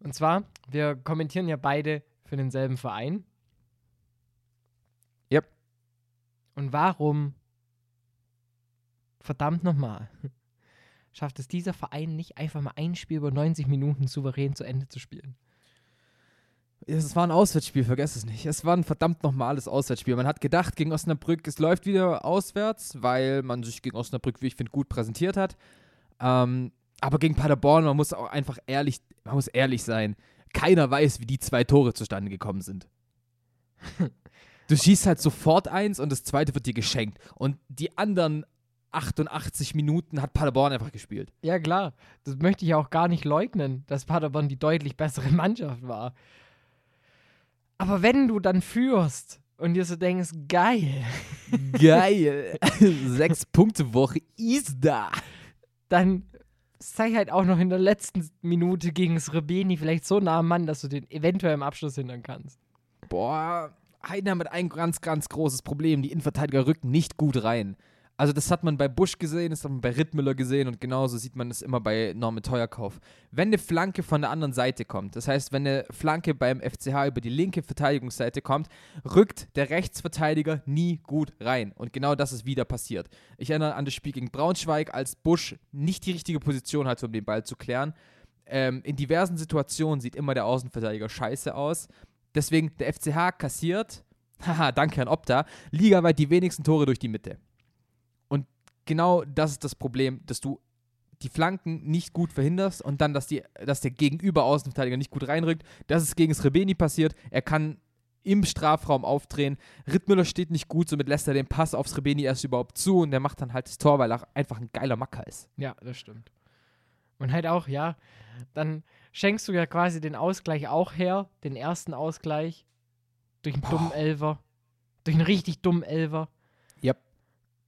Und zwar, wir kommentieren ja beide für denselben Verein. Yep. Und warum, verdammt nochmal, schafft es dieser Verein nicht einfach mal ein Spiel über 90 Minuten souverän zu Ende zu spielen? Es war ein Auswärtsspiel, vergesst es nicht. Es war ein verdammt normales Auswärtsspiel. Man hat gedacht, gegen Osnabrück, es läuft wieder auswärts, weil man sich gegen Osnabrück, wie ich finde, gut präsentiert hat. Ähm, aber gegen Paderborn, man muss auch einfach ehrlich, man muss ehrlich sein. Keiner weiß, wie die zwei Tore zustande gekommen sind. Du schießt halt sofort eins und das zweite wird dir geschenkt. Und die anderen 88 Minuten hat Paderborn einfach gespielt. Ja, klar. Das möchte ich auch gar nicht leugnen, dass Paderborn die deutlich bessere Mannschaft war. Aber wenn du dann führst und dir so denkst, geil, Geil. Sechs Punkte Woche ist da. dann sei halt auch noch in der letzten Minute gegen Srebeni vielleicht so nah am Mann, dass du den eventuell im Abschluss hindern kannst. Boah, Heidenheim hat ein ganz, ganz großes Problem. Die Innenverteidiger rücken nicht gut rein. Also das hat man bei Busch gesehen, das hat man bei Rittmüller gesehen und genauso sieht man es immer bei Norman Teuerkauf. Wenn eine Flanke von der anderen Seite kommt, das heißt, wenn eine Flanke beim FCH über die linke Verteidigungsseite kommt, rückt der Rechtsverteidiger nie gut rein. Und genau das ist wieder passiert. Ich erinnere an das Spiel gegen Braunschweig, als Busch nicht die richtige Position hatte, um den Ball zu klären. Ähm, in diversen Situationen sieht immer der Außenverteidiger scheiße aus. Deswegen, der FCH kassiert, haha, danke an Opta, ligaweit die wenigsten Tore durch die Mitte. Und genau das ist das Problem, dass du die Flanken nicht gut verhinderst und dann, dass, die, dass der Gegenüber Außenverteidiger nicht gut reinrückt. Das ist gegen Srebeni passiert. Er kann im Strafraum aufdrehen. Rittmüller steht nicht gut, somit lässt er den Pass auf Srebeni erst überhaupt zu und der macht dann halt das Tor, weil er einfach ein geiler Macker ist. Ja, das stimmt. Und halt auch, ja, dann schenkst du ja quasi den Ausgleich auch her, den ersten Ausgleich, durch einen dummen Elfer, durch einen richtig dummen Elfer. Yep.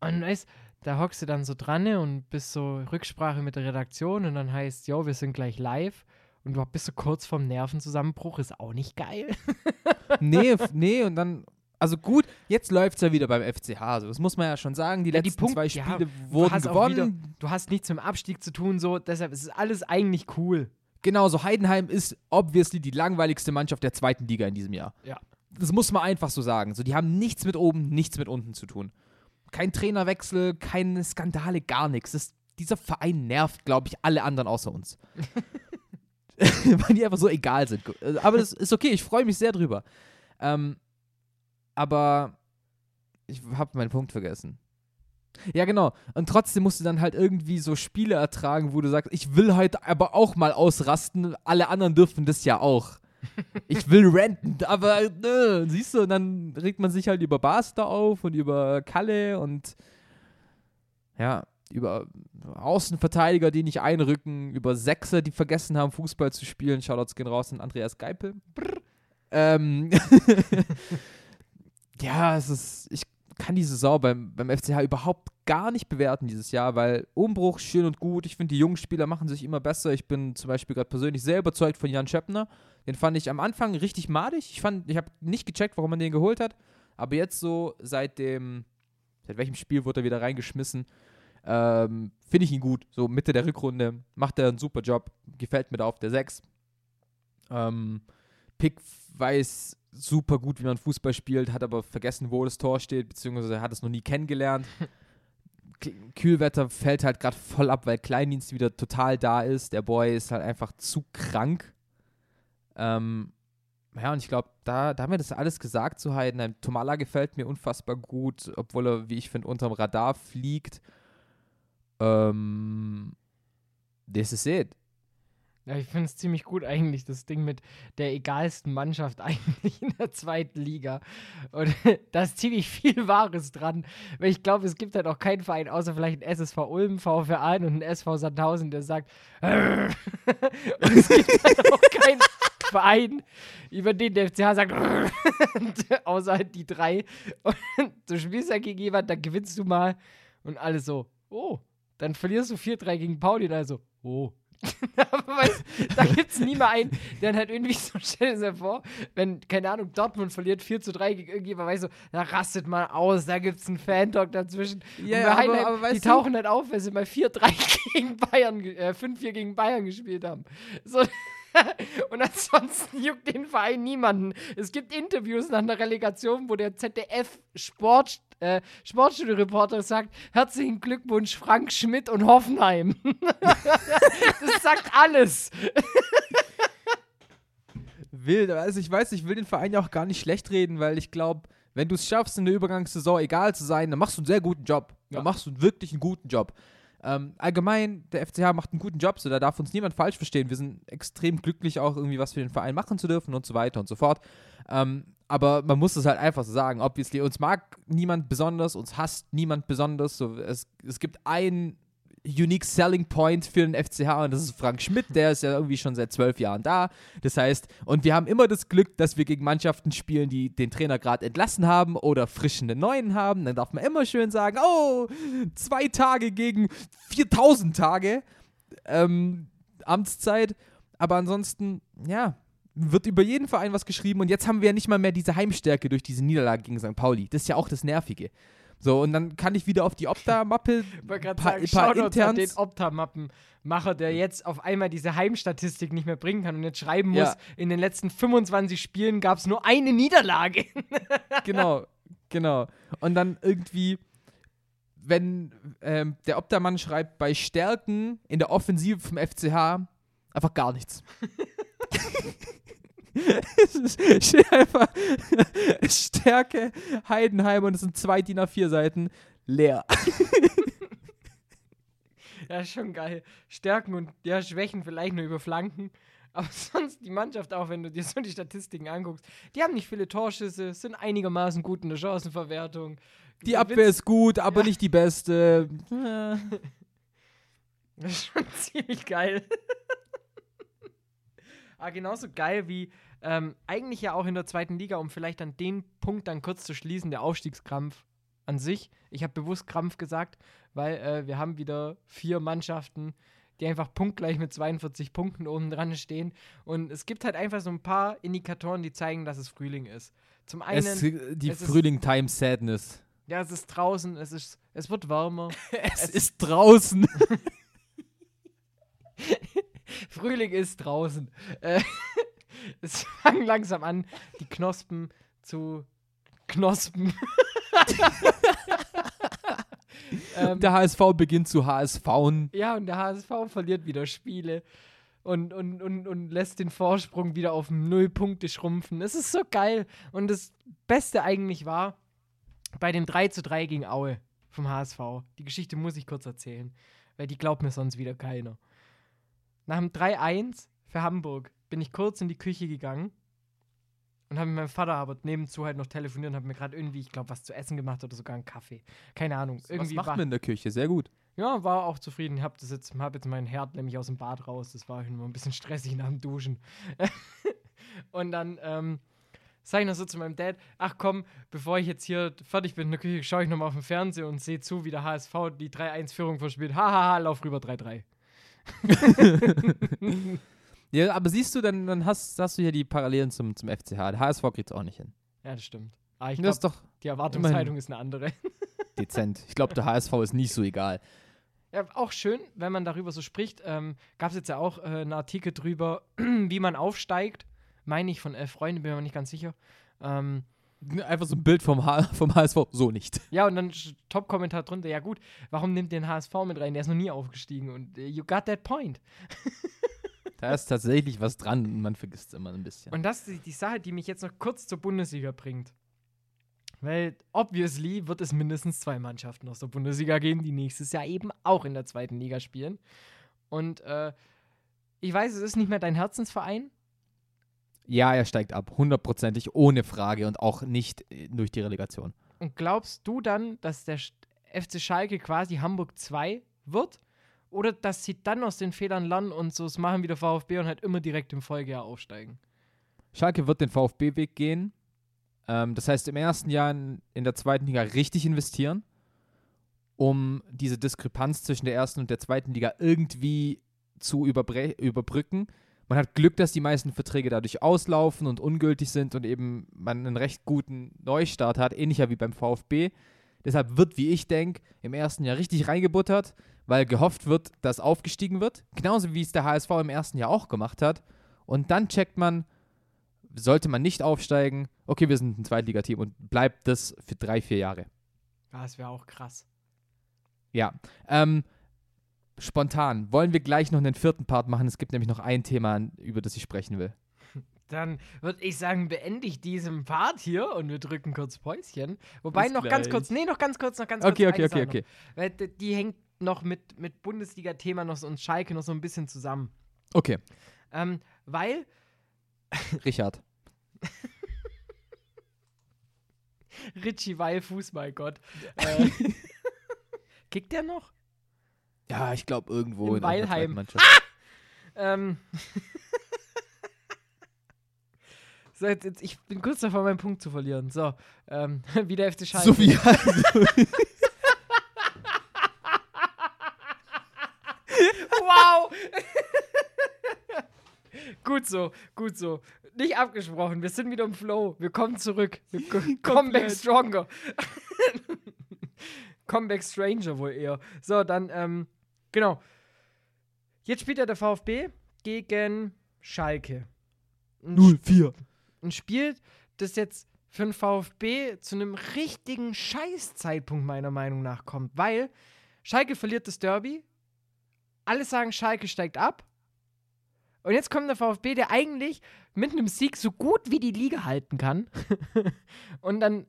Und weißt, da hockst du dann so dran und bist so Rücksprache mit der Redaktion und dann heißt, jo, wir sind gleich live und du bist so kurz vorm Nervenzusammenbruch, ist auch nicht geil. nee, nee, und dann, also gut, jetzt läuft es ja wieder beim FCH. Also das muss man ja schon sagen. Die Ja, die letzten Punkt- zwei ja, Spiele du wurden hast auch wieder- gewonnen. Du hast nichts mit dem Abstieg zu tun, so, deshalb ist es alles eigentlich cool. Genau, so Heidenheim ist obviously die langweiligste Mannschaft der zweiten Liga in diesem Jahr. Ja. Das muss man einfach so sagen. So, die haben nichts mit oben, nichts mit unten zu tun. Kein Trainerwechsel, keine Skandale, gar nichts. Das, dieser Verein nervt, glaube ich, alle anderen außer uns. Weil die einfach so egal sind. Aber das ist okay, ich freue mich sehr drüber. Ähm, aber ich habe meinen Punkt vergessen. Ja, genau. Und trotzdem musst du dann halt irgendwie so Spiele ertragen, wo du sagst, ich will heute aber auch mal ausrasten, alle anderen dürfen das ja auch. Ich will ranten, aber äh, siehst du, und dann regt man sich halt über Barster auf und über Kalle und ja, über Außenverteidiger, die nicht einrücken, über Sechser, die vergessen haben, Fußball zu spielen. Shoutouts gehen raus an Andreas Geipel. Brr. Ähm ja, es ist, ich kann die Saison beim, beim FCH überhaupt gar nicht bewerten dieses Jahr, weil Umbruch schön und gut. Ich finde, die jungen Spieler machen sich immer besser. Ich bin zum Beispiel gerade persönlich sehr überzeugt von Jan Schöppner. Den fand ich am Anfang richtig madig. Ich ich habe nicht gecheckt, warum man den geholt hat. Aber jetzt so seit dem, seit welchem Spiel wurde er wieder reingeschmissen, ähm, finde ich ihn gut. So Mitte der Rückrunde macht er einen super Job. Gefällt mir da auf der 6. Ähm, Pick weiß super gut, wie man Fußball spielt, hat aber vergessen, wo das Tor steht, beziehungsweise hat es noch nie kennengelernt. Kühlwetter fällt halt gerade voll ab, weil Kleindienst wieder total da ist. Der Boy ist halt einfach zu krank. Ähm, ja, und ich glaube, da, da haben wir das alles gesagt zu Heidenheim. Tomala gefällt mir unfassbar gut, obwohl er, wie ich finde, unterm Radar fliegt. Ähm, this is it. Ja, ich finde es ziemlich gut eigentlich, das Ding mit der egalsten Mannschaft eigentlich in der zweiten Liga. Und da ist ziemlich viel Wahres dran. Weil ich glaube, es gibt halt auch keinen Verein, außer vielleicht ein SSV Ulm, VfR Aalen und ein SV Sandhausen, der sagt, und es gibt halt auch keinen Verein, über den der FCH sagt, außer halt die drei. Und du spielst ja gegen jemanden, dann gewinnst du mal und alle so, oh, dann verlierst du 4-3 gegen Pauli und also, oh. Da gibt es nie mal einen, der dann halt irgendwie so, stell dir vor, wenn, keine Ahnung, Dortmund verliert 4 zu 3 gegen irgendjemand, weißt du, da rastet mal aus, da gibt es einen Fan-Talk dazwischen. Bei aber- Heidenheim, aber die du- tauchen halt auf, weil sie mal 4-3 gegen Bayern, äh, 5-4 gegen Bayern gespielt haben. So, und ansonsten juckt den Verein niemanden. Es gibt Interviews nach einer Relegation, wo der ZDF Sport, äh, Sportstudio-Reporter sagt: Herzlichen Glückwunsch, Frank Schmidt und Hoffenheim. das sagt alles. Wild, also ich weiß, ich will den Verein ja auch gar nicht schlecht reden, weil ich glaube, wenn du es schaffst, in der Übergangssaison egal zu sein, dann machst du einen sehr guten Job. Ja. Dann machst du wirklich einen guten Job. Ähm, allgemein, der FCH macht einen guten Job, so da darf uns niemand falsch verstehen. Wir sind extrem glücklich, auch irgendwie was für den Verein machen zu dürfen und so weiter und so fort. Ähm, aber man muss es halt einfach so sagen. Obviously, uns mag niemand besonders, uns hasst niemand besonders. So, es, es gibt einen Unique Selling Point für den FCH und das ist Frank Schmidt, der ist ja irgendwie schon seit zwölf Jahren da. Das heißt, und wir haben immer das Glück, dass wir gegen Mannschaften spielen, die den Trainer gerade entlassen haben oder frischende Neuen haben. Dann darf man immer schön sagen, oh, zwei Tage gegen 4000 Tage ähm, Amtszeit. Aber ansonsten, ja, wird über jeden Verein was geschrieben und jetzt haben wir ja nicht mal mehr diese Heimstärke durch diese Niederlage gegen St. Pauli. Das ist ja auch das Nervige. So, und dann kann ich wieder auf die Opta-Mappe paar, sagen, paar an den Interns. Opta-Mappenmacher, der jetzt auf einmal diese Heimstatistik nicht mehr bringen kann und jetzt schreiben muss, Ja. in den letzten 25 Spielen gab es nur eine Niederlage. genau, genau. Und dann irgendwie, wenn ähm, der Optermann schreibt, bei Stärken in der Offensive vom FCH einfach gar nichts. es steht einfach Stärke, Heidenheim und es sind zwei DIN A4 Seiten leer. ja, ist schon geil. Stärken und ja, Schwächen vielleicht nur über Flanken. Aber sonst die Mannschaft, auch wenn du dir so die Statistiken anguckst, die haben nicht viele Torschüsse, sind einigermaßen gut in der Chancenverwertung. Die Abwehr ist gut, aber Ja. nicht die beste. Das ist schon ziemlich geil. Aber genauso geil wie ähm, eigentlich ja auch in der zweiten Liga, um vielleicht an den Punkt dann kurz zu schließen, der Aufstiegskrampf an sich. Ich habe bewusst Krampf gesagt, weil äh, wir haben wieder vier Mannschaften, die einfach punktgleich mit 42 Punkten oben dran stehen. Und es gibt halt einfach so ein paar Indikatoren, die zeigen, dass es Frühling ist. Zum einen, es, die es ist- Frühling Time Sadness. ja, es ist draußen, es, ist, es wird wärmer. Es ist draußen. Frühling ist draußen. Äh, es fangen langsam an, die Knospen zu Knospen. ähm, Der HSV beginnt zu HSV. ja, und der HSV verliert wieder Spiele und, und, und, und lässt den Vorsprung wieder auf null Punkte schrumpfen. Es ist so geil. Und das Beste eigentlich war, bei dem 3 zu 3 gegen Aue vom HSV. Die Geschichte muss ich kurz erzählen, weil die glaubt mir sonst wieder keiner. Nach dem 3-1 für Hamburg bin ich kurz in die Küche gegangen und habe mit meinem Vater aber nebenzu halt noch telefoniert und habe mir gerade irgendwie, ich glaube, was zu essen gemacht oder sogar einen Kaffee. Keine Ahnung. Was Irgendwie macht war, man in der Küche? Sehr gut. ja, war auch zufrieden. Ich habe jetzt, hab jetzt meinen Herd nämlich aus dem Bad raus. Das war immer ein bisschen stressig nach dem Duschen. und dann ähm, sage ich noch so zu meinem Dad: Ach komm, bevor ich jetzt hier fertig bin in der Küche, schaue ich nochmal auf den Fernseher und sehe zu, wie der HSV die 3-1-Führung verspielt. Hahaha, lauf rüber 3-3. Ja, aber siehst du, dann, dann hast, hast du hier die Parallelen zum, zum FCH. Der HSV kriegt es auch nicht hin. Ja, das stimmt. Aber ich das ist glaube, doch die Erwartungshaltung ist eine andere. dezent. Ich glaube, der HSV ist nicht so egal. Ja, auch schön, wenn man darüber so spricht. Ähm, Gab es jetzt ja auch äh, einen Artikel drüber, wie man aufsteigt. Meine ich von elf Freunden, bin mir aber nicht ganz sicher. Ähm, Einfach so ein Bild vom, H vom HSV. So nicht. ja, und dann Top-Kommentar drunter. Ja, gut, warum nimmt den HSV mit rein? Der ist noch nie aufgestiegen. Und äh, you got that point. Da ist tatsächlich was dran und man vergisst es immer ein bisschen. Und das ist die, die Sache, die mich jetzt noch kurz zur Bundesliga bringt. Weil, obviously, wird es mindestens zwei Mannschaften aus der Bundesliga geben, die nächstes Jahr eben auch in der zweiten Liga spielen. Und äh, ich weiß, es ist nicht mehr dein Herzensverein, ja, er steigt ab. Hundertprozentig, ohne Frage und auch nicht äh, durch die Relegation. Und glaubst du dann, dass der FC Schalke quasi Hamburg 2 wird? Oder dass sie dann aus den Fehlern lernen und so es machen wie der VfB und halt immer direkt im Folgejahr aufsteigen? Schalke wird den VfB-Weg gehen. Ähm, das heißt, im ersten Jahr in, in der zweiten Liga richtig investieren, um diese Diskrepanz zwischen der ersten und der zweiten Liga irgendwie zu überbrücken. Man hat Glück, dass die meisten Verträge dadurch auslaufen und ungültig sind und eben man einen recht guten Neustart hat, ähnlicher wie beim VfB. Deshalb wird, wie ich denke, im ersten Jahr richtig reingebuttert, weil gehofft wird, dass aufgestiegen wird. Genauso wie es der HSV im ersten Jahr auch gemacht hat. Und dann checkt man, sollte man nicht aufsteigen, okay, wir sind ein Zweitligateam und bleibt das für drei, vier Jahre. Ja, das wäre auch krass. Ja. Ähm, spontan, wollen wir gleich noch einen vierten Part machen? Es gibt nämlich noch ein Thema, über das ich sprechen will. Dann würde ich sagen, beende ich diesen Part hier und wir drücken kurz Päuschen. Wobei Bis noch ganz gleich. kurz, nee, noch ganz kurz, noch ganz Okay, kurz. okay, okay, okay. D- die hängt noch mit, mit Bundesliga-Thema noch so und Schalke noch so ein bisschen zusammen. Okay, Ähm, weil Richard. Richie Weil Fußballgott. äh, kickt der noch? Ja, ich glaube irgendwo In in, Weilheim. Zweitmannschaft. Ähm. so, jetzt, jetzt, ich bin kurz davor, meinen Punkt zu verlieren. So, ähm, wie der FC Schalke. So wie also, Wow! gut so, gut so. Nicht abgesprochen, wir sind wieder im Flow. Wir kommen zurück. Wir ko come back stronger. come back stranger wohl eher. So, dann, ähm, genau. Jetzt spielt ja der VfB gegen Schalke. Ein 0-4. ein Spiel, das jetzt für den VfB zu einem richtigen Scheißzeitpunkt meiner Meinung nach kommt, weil Schalke verliert das Derby, alle sagen, Schalke steigt ab und jetzt kommt der VfB, der eigentlich mit einem Sieg so gut wie die Liga halten kann und dann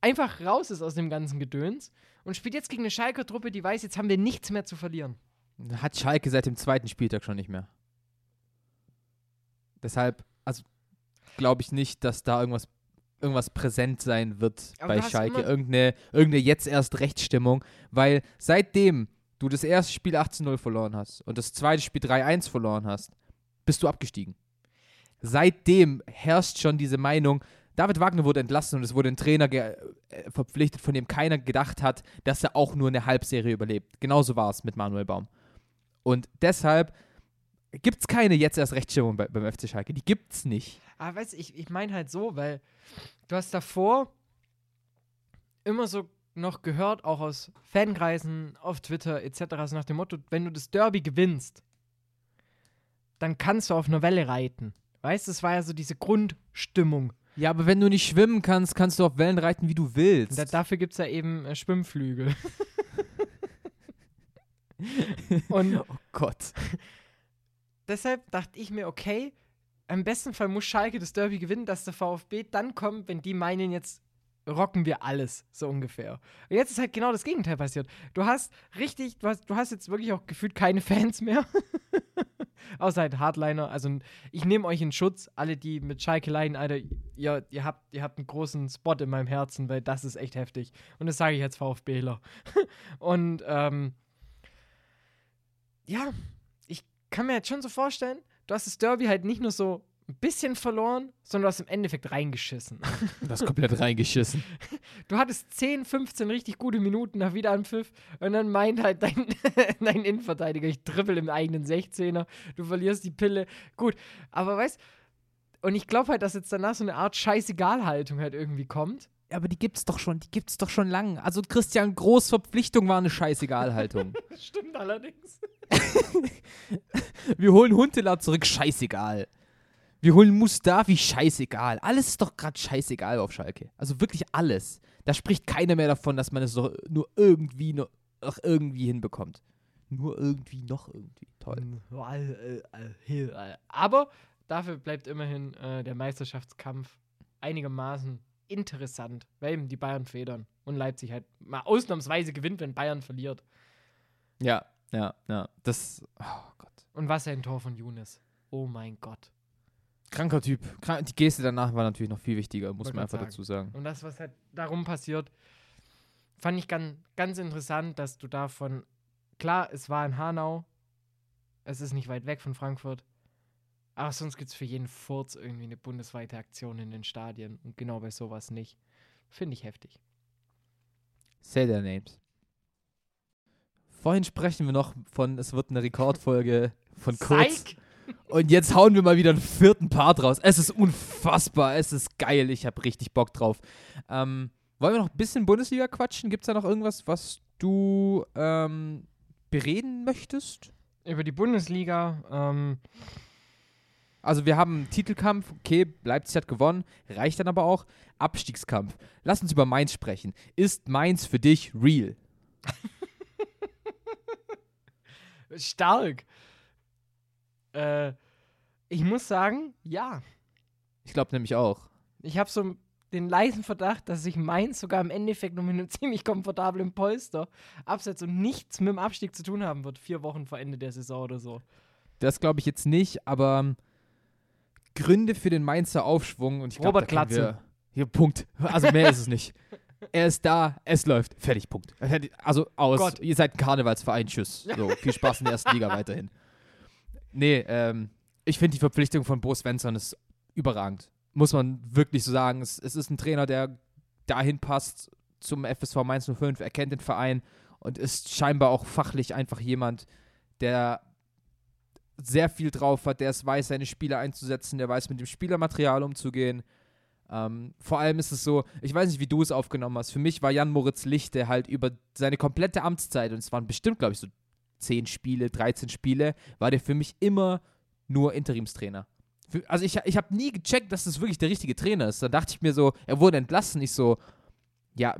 einfach raus ist aus dem ganzen Gedöns und spielt jetzt gegen eine Schalker Truppe, die weiß, jetzt haben wir nichts mehr zu verlieren. Hat Schalke seit dem zweiten Spieltag schon nicht mehr. Deshalb, also glaube ich nicht, dass da irgendwas, irgendwas präsent sein wird Aber bei Schalke. Irgendeine, irgendeine jetzt erst Rechtsstimmung, weil seitdem du das erste Spiel 18-0 verloren hast und das zweite Spiel 3-1 verloren hast, bist du abgestiegen. Seitdem herrscht schon diese Meinung, David Wagner wurde entlassen und es wurde ein Trainer äh, verpflichtet, von dem keiner gedacht hat, dass er auch nur eine Halbserie überlebt. Genauso war es mit Manuel Baum. Und deshalb gibt es keine jetzt erst Rechtsstimmung bei, beim FC Schalke. Die gibt's nicht. Aber weißt du, ich, ich meine halt so, weil du hast davor immer so noch gehört, auch aus Fankreisen, auf Twitter etc., so nach dem Motto, wenn du das Derby gewinnst, dann kannst du auf einer Welle reiten. Weißt du, das war ja so diese Grundstimmung. Ja, aber wenn du nicht schwimmen kannst, kannst du auf Wellen reiten, wie du willst. Da, dafür gibt es ja eben äh, Schwimmflügel. Und oh Gott. deshalb dachte ich mir, okay, im besten Fall muss Schalke das Derby gewinnen, dass der VfB dann kommt, wenn die meinen, jetzt rocken wir alles, so ungefähr. Und jetzt ist halt genau das Gegenteil passiert. Du hast richtig, du hast, du hast jetzt wirklich auch gefühlt keine Fans mehr. Außer halt Hardliner. Also ich nehme euch in Schutz, alle, die mit Schalke leiden, Alter, ihr, ihr, habt, ihr habt einen großen Spot in meinem Herzen, weil das ist echt heftig. Und das sage ich als VfBler. Und ähm, ja, ich kann mir jetzt schon so vorstellen, du hast das Derby halt nicht nur so ein bisschen verloren, sondern du hast im Endeffekt reingeschissen. Du hast komplett reingeschissen. Du hattest 10, 15 richtig gute Minuten nach Wiederanpfiff und dann meint halt dein, dein Innenverteidiger, ich trippel im eigenen 16er, du verlierst die Pille. Gut, aber weißt und ich glaube halt, dass jetzt danach so eine Art Scheißegal-Haltung halt irgendwie kommt. Aber die gibt's doch schon, die gibt's doch schon lang. Also Christian Groß Verpflichtung war eine Scheißegal-Haltung. Stimmt allerdings. Wir holen Huntela zurück, scheißegal. Wir holen Mustafi, scheißegal. Alles ist doch gerade scheißegal auf Schalke. Also wirklich alles. Da spricht keiner mehr davon, dass man es so nur irgendwie noch noch irgendwie hinbekommt. Nur irgendwie noch irgendwie. Toll. Aber dafür bleibt immerhin äh, der Meisterschaftskampf einigermaßen interessant, weil eben die Bayern federn und Leipzig halt mal ausnahmsweise gewinnt, wenn Bayern verliert. Ja, ja, ja. Das, oh Gott. Und was ein Tor von Younes. Oh mein Gott. Kranker Typ. Die Geste danach war natürlich noch viel wichtiger, muss man einfach sagen. dazu sagen. Und das, was halt darum passiert, fand ich ganz, ganz interessant, dass du davon, klar, es war in Hanau, es ist nicht weit weg von Frankfurt, aber sonst gibt es für jeden Furz irgendwie eine bundesweite Aktion in den Stadien und genau bei sowas nicht. Finde ich heftig. Say their names. Vorhin sprechen wir noch von, es wird eine Rekordfolge von Kurz. Psych! Und jetzt hauen wir mal wieder einen vierten Part raus. Es ist unfassbar, es ist geil, ich habe richtig Bock drauf. Ähm, wollen wir noch ein bisschen Bundesliga quatschen? Gibt es da noch irgendwas, was du ähm, bereden möchtest? Über die Bundesliga, ähm, Also wir haben einen Titelkampf, okay, Leipzig hat gewonnen, reicht dann aber auch. Abstiegskampf. Lass uns über Mainz sprechen. Ist Mainz für dich real? stark. Äh, ich muss sagen, ja. Ich glaube nämlich auch. Ich habe so den leisen Verdacht, dass sich Mainz sogar im Endeffekt nur mit einem ziemlich komfortablen Polster absetzt und nichts mit dem Abstieg zu tun haben wird, vier Wochen vor Ende der Saison oder so. Das glaube ich jetzt nicht, aber ähm, Gründe für den Mainzer Aufschwung und ich glaube, Robert können Glatze. Hier, Punkt. Also mehr ist es nicht. er ist da, es läuft. Fertig, Punkt. Also aus. Gott. Ihr seid ein Karnevalsverein, tschüss. So, viel Spaß in der ersten Liga weiterhin. Nee, ähm, ich finde die Verpflichtung von Bo Svensson ist überragend. Muss man wirklich so sagen. Es, es ist ein Trainer, der dahin passt zum FSV Mainz 05. Er kennt den Verein und ist scheinbar auch fachlich einfach jemand, der sehr viel drauf hat, der es weiß, seine Spieler einzusetzen, der weiß, mit dem Spielermaterial umzugehen. Ähm, vor allem ist es so, ich weiß nicht, wie du es aufgenommen hast. Für mich war Jan Moritz Lichte halt über seine komplette Amtszeit, und es waren bestimmt, glaube ich, so 10 Spiele, 13 Spiele, war der für mich immer nur Interimstrainer. Für, also ich, ich habe nie gecheckt, dass das wirklich der richtige Trainer ist. Da dachte ich mir so, er wurde entlassen. Ich so, ja,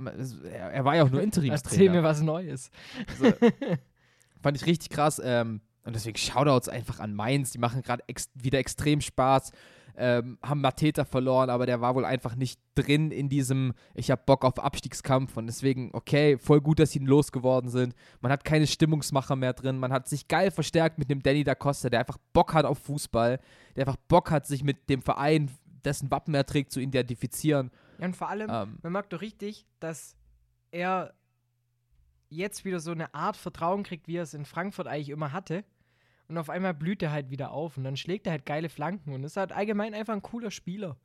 er, er war ja auch nur Interimstrainer. Erzähl mir was Neues. Also, fand ich richtig krass. Ähm, und deswegen Shoutouts einfach an Mainz. Die machen gerade ex wieder extrem Spaß. Ähm, haben Mateta verloren, aber der war wohl einfach nicht drin in diesem, ich habe Bock auf Abstiegskampf und deswegen, okay, voll gut, dass sie ihn losgeworden sind. Man hat keine Stimmungsmacher mehr drin, man hat sich geil verstärkt mit dem Danny da Costa, der einfach Bock hat auf Fußball, der einfach Bock hat, sich mit dem Verein, dessen Wappen er trägt, zu identifizieren. Ja, und vor allem, Ähm. man merkt doch richtig, dass er jetzt wieder so eine Art Vertrauen kriegt, wie er es in Frankfurt eigentlich immer hatte. Und auf einmal blüht er halt wieder auf und dann schlägt er halt geile Flanken und ist halt allgemein einfach ein cooler Spieler.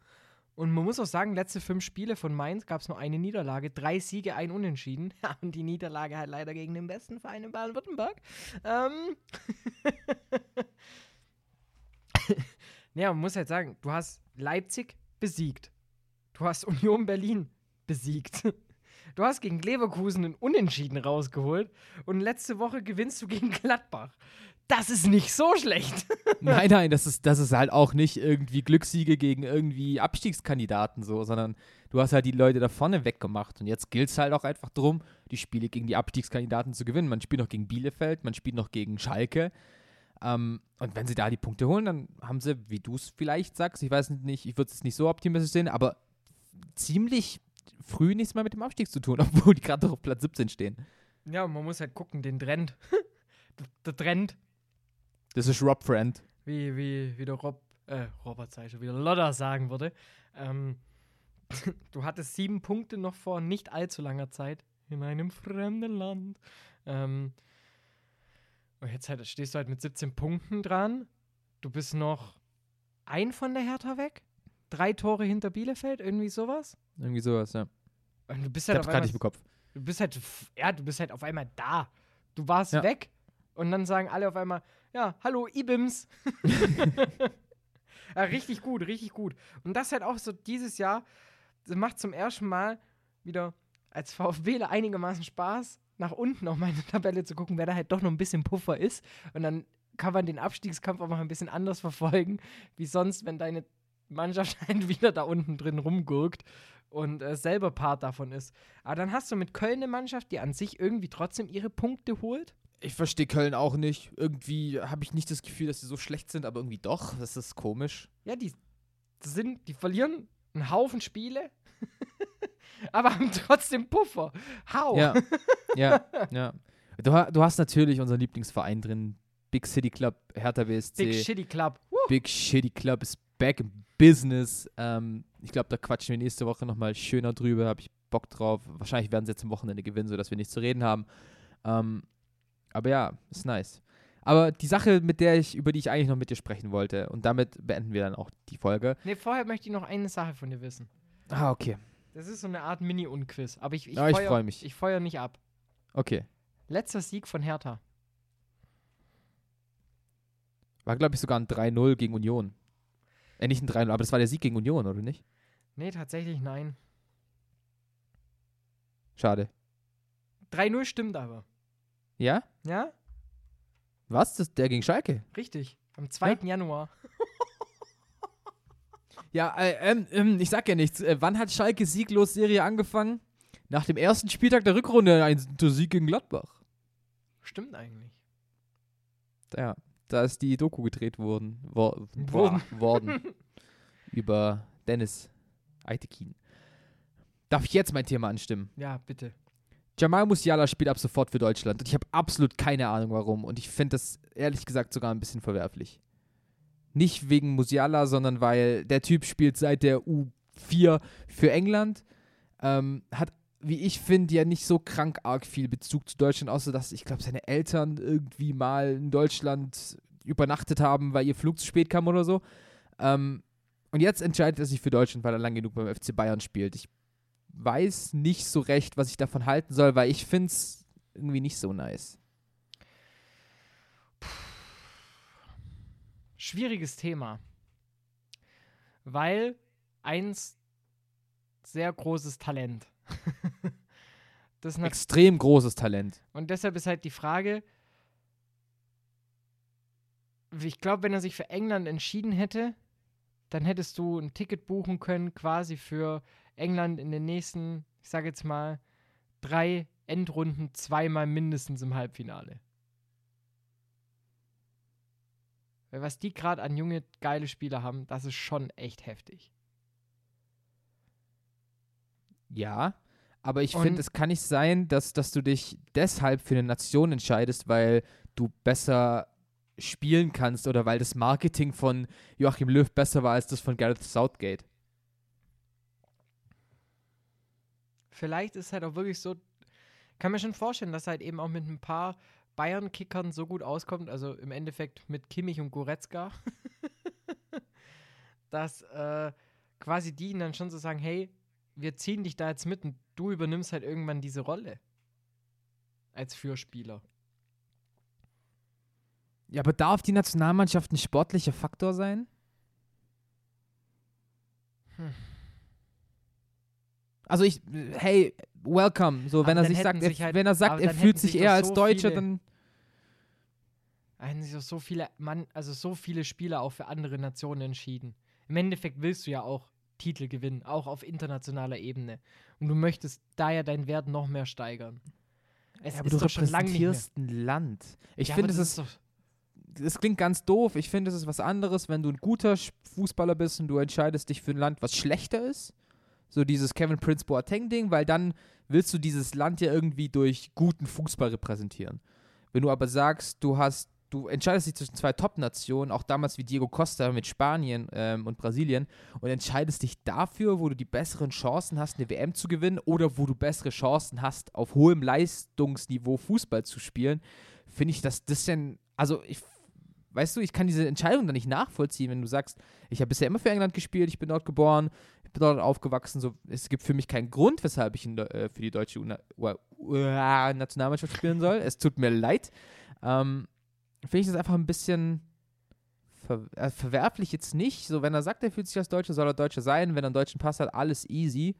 Und man muss auch sagen, letzte fünf Spiele von Mainz gab es nur eine Niederlage, drei Siege, ein Unentschieden. Ja, und die Niederlage halt leider gegen den besten Verein in Baden-Württemberg. Ähm. ja, man muss halt sagen, du hast Leipzig besiegt. Du hast Union Berlin besiegt. Du hast gegen Leverkusen einen Unentschieden rausgeholt und letzte Woche gewinnst du gegen Gladbach. Das ist nicht so schlecht. Nein, nein, das ist, das ist halt auch nicht irgendwie Glückssiege gegen irgendwie Abstiegskandidaten so, sondern du hast halt die Leute da vorne weggemacht. Und jetzt gilt es halt auch einfach darum, die Spiele gegen die Abstiegskandidaten zu gewinnen. Man spielt noch gegen Bielefeld, man spielt noch gegen Schalke. Ähm, und wenn sie da die Punkte holen, dann haben sie, wie du es vielleicht sagst, ich weiß nicht, ich würde es nicht so optimistisch sehen, aber ziemlich früh nichts mehr mit dem Abstieg zu tun, obwohl die gerade noch auf Platz 17 stehen. Ja, man muss halt gucken, den Trend. der Trend, Das ist Rob Friend. wie, wie, wie der Rob, äh, Robert Seicher, wie der Lodder sagen würde. Ähm, du hattest sieben Punkte noch vor nicht allzu langer Zeit in einem fremden Land. Ähm, und jetzt halt, stehst du halt mit 17 Punkten dran. Du bist noch ein von der Hertha weg. Drei Tore hinter Bielefeld, irgendwie sowas. Irgendwie sowas, ja. Und du bist Ich halt hab's gerade einmal nicht im Kopf. du bist halt, ja, du bist halt auf einmal da. Du warst Ja. weg und dann sagen alle auf einmal, ja, hallo Ibims. ja, richtig gut, richtig gut. Und das halt auch so dieses Jahr, das macht zum ersten Mal wieder als VfBler einigermaßen Spaß, nach unten auf meine Tabelle zu gucken, wer da halt doch noch ein bisschen Puffer ist. Und dann kann man den Abstiegskampf auch mal ein bisschen anders verfolgen, wie sonst, wenn deine Mannschaft halt wieder da unten drin rumgurkt und äh, selber Part davon ist. Aber dann hast du mit Köln eine Mannschaft, die an sich irgendwie trotzdem ihre Punkte holt. Ich verstehe Köln auch nicht. Irgendwie habe ich nicht das Gefühl, dass sie so schlecht sind, aber irgendwie doch. Das ist komisch. Ja, die sind, die verlieren einen Haufen Spiele, aber haben trotzdem Puffer. Hau! Ja, ja, ja. Du, du hast natürlich unseren Lieblingsverein drin. Big City Club, Hertha BSC. Big Shitty Club. Woo. Big Shitty Club ist back in business. Ähm, ich glaube, da quatschen wir nächste Woche nochmal schöner drüber. Habe ich Bock drauf. Wahrscheinlich werden sie jetzt am Wochenende gewinnen, sodass wir nichts zu reden haben. Ähm, aber ja, ist nice. Aber die Sache, mit der ich, über die ich eigentlich noch mit dir sprechen wollte, und damit beenden wir dann auch die Folge. Nee, vorher möchte ich noch eine Sache von dir wissen. Ah, okay. Das ist so eine Art Mini-Unquiz, aber ich, ich, Ja, ich feuer- freu mich. Ich feuer nicht ab. Okay. Letzter Sieg von Hertha. War, glaube ich, sogar ein 3-0 gegen Union. Äh, nicht ein 3-0, aber das war der Sieg gegen Union, oder nicht? Nee, tatsächlich nein. Schade. 3-0 stimmt aber. Ja? Ja? Was? Das, der gegen Schalke? Richtig. Am 2. Januar. Ja, äh, ähm, ähm, ich sag ja nichts. Äh, wann hat Schalke sieglos Serie angefangen? Nach dem ersten Spieltag der Rückrunde ein der Sieg gegen Gladbach. Stimmt eigentlich. Ja, da ist die Doku gedreht worden. Wor Wurden. worden. über Dennis Eitekin. Darf ich jetzt mein Thema anstimmen? Ja, bitte. Jamal Musiala spielt ab sofort für Deutschland und ich habe absolut keine Ahnung warum und ich finde das ehrlich gesagt sogar ein bisschen verwerflich. Nicht wegen Musiala, sondern weil der Typ spielt seit der U4 für England, ähm, hat wie ich finde, ja nicht so krank arg viel Bezug zu Deutschland, außer dass ich glaube, seine Eltern irgendwie mal in Deutschland übernachtet haben, weil ihr Flug zu spät kam oder so. Ähm, und jetzt entscheidet er sich für Deutschland, weil er lang genug beim FC Bayern spielt. Ich weiß nicht so recht, was ich davon halten soll, weil ich finde es irgendwie nicht so nice. Schwieriges Thema. Weil eins sehr großes Talent. das Extrem großes Talent. und deshalb ist halt die Frage, ich glaube, wenn er sich für England entschieden hätte, dann hättest du ein Ticket buchen können, quasi für England in den nächsten, ich sage jetzt mal, drei Endrunden zweimal mindestens im Halbfinale. Weil was die gerade an junge, geile Spieler haben, das ist schon echt heftig. Ja, aber ich finde, es kann nicht sein, dass, dass du dich deshalb für eine Nation entscheidest, weil du besser spielen kannst oder weil das Marketing von Joachim Löw besser war als das von Gareth Southgate. Vielleicht ist halt auch wirklich so, kann mir schon vorstellen, dass er halt eben auch mit ein paar Bayern-Kickern so gut auskommt, also im Endeffekt mit Kimmich und Goretzka, dass äh, quasi die ihn dann schon so sagen, hey, wir ziehen dich da jetzt mit und du übernimmst halt irgendwann diese Rolle als Fürspieler. Ja, aber darf die Nationalmannschaft ein sportlicher Faktor sein? Hm. Also ich, hey, welcome. So, Aber wenn er sich sagt, er, sich halt- wenn er sagt, er fühlt sich sich eher als so Deutscher, viele- dann Da hätten sich doch so viele Mann, also so viele Spieler auch für andere Nationen entschieden. Im Endeffekt willst du ja auch Titel gewinnen, auch auf internationaler Ebene. Und du möchtest da ja deinen Wert noch mehr steigern. Es ja, aber ist du repräsentierst ein Land. Ich Ja, finde, es das ist, doch, es klingt ganz doof. Ich finde, es ist was anderes, wenn du ein guter Fußballer bist und du entscheidest dich für ein Land, was schlechter ist. So dieses Kevin Prince Boateng-Ding, weil dann willst du dieses Land ja irgendwie durch guten Fußball repräsentieren. Wenn du aber sagst, du hast, du entscheidest dich zwischen zwei Top-Nationen, auch damals wie Diego Costa mit Spanien ähm, und Brasilien, und entscheidest dich dafür, wo du die besseren Chancen hast, eine WM zu gewinnen oder wo du bessere Chancen hast, auf hohem Leistungsniveau Fußball zu spielen, finde ich, das denn, also ich, weißt du, ich kann diese Entscheidung dann nicht nachvollziehen, wenn du sagst, ich habe bisher immer für England gespielt, ich bin dort geboren, ich bin dort aufgewachsen, so, es gibt für mich keinen Grund, weshalb ich in, äh, für die deutsche Una Ua- Nationalmannschaft spielen soll. Es tut mir leid. Ähm, finde ich das einfach ein bisschen ver äh, verwerflich jetzt nicht. So, wenn er sagt, er fühlt sich als Deutscher, soll er Deutscher sein. Wenn er einen deutschen Pass hat, alles easy.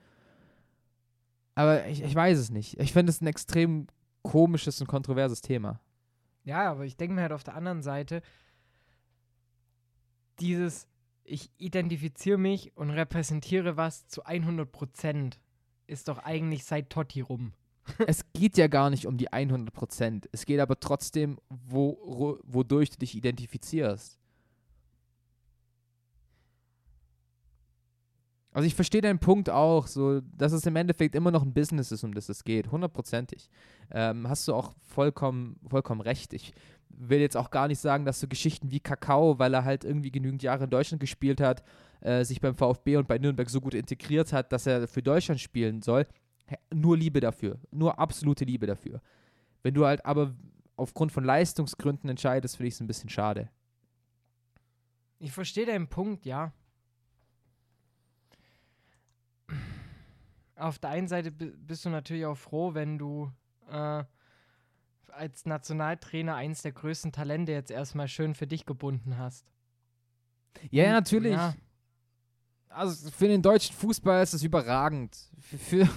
Aber ich, ich weiß es nicht. Ich finde es ein extrem komisches und kontroverses Thema. ja, aber ich denke mir halt auf der anderen Seite, dieses, ich identifiziere mich und repräsentiere was zu 100 Prozent, ist doch eigentlich seit Totti rum. es geht ja gar nicht um die 100 Prozent. Es geht aber trotzdem, wo, wodurch du dich identifizierst. Also ich verstehe deinen Punkt auch, so, dass es im Endeffekt immer noch ein Business ist, um das es geht, hundertprozentig. Ähm, hast du auch vollkommen, vollkommen recht. Ich will jetzt auch gar nicht sagen, dass so Geschichten wie Kakao, weil er halt irgendwie genügend Jahre in Deutschland gespielt hat, äh, sich beim VfB und bei Nürnberg so gut integriert hat, dass er für Deutschland spielen soll. Nur Liebe dafür, nur absolute Liebe dafür. Wenn du halt aber aufgrund von Leistungsgründen entscheidest, finde ich es ein bisschen schade. Ich verstehe deinen Punkt, ja. Auf der einen Seite bi- bist du natürlich auch froh, wenn du äh, als Nationaltrainer eins der größten Talente jetzt erstmal schön für dich gebunden hast. Ja, Und, natürlich. ja. Also für den deutschen Fußball ist es überragend. Für, für,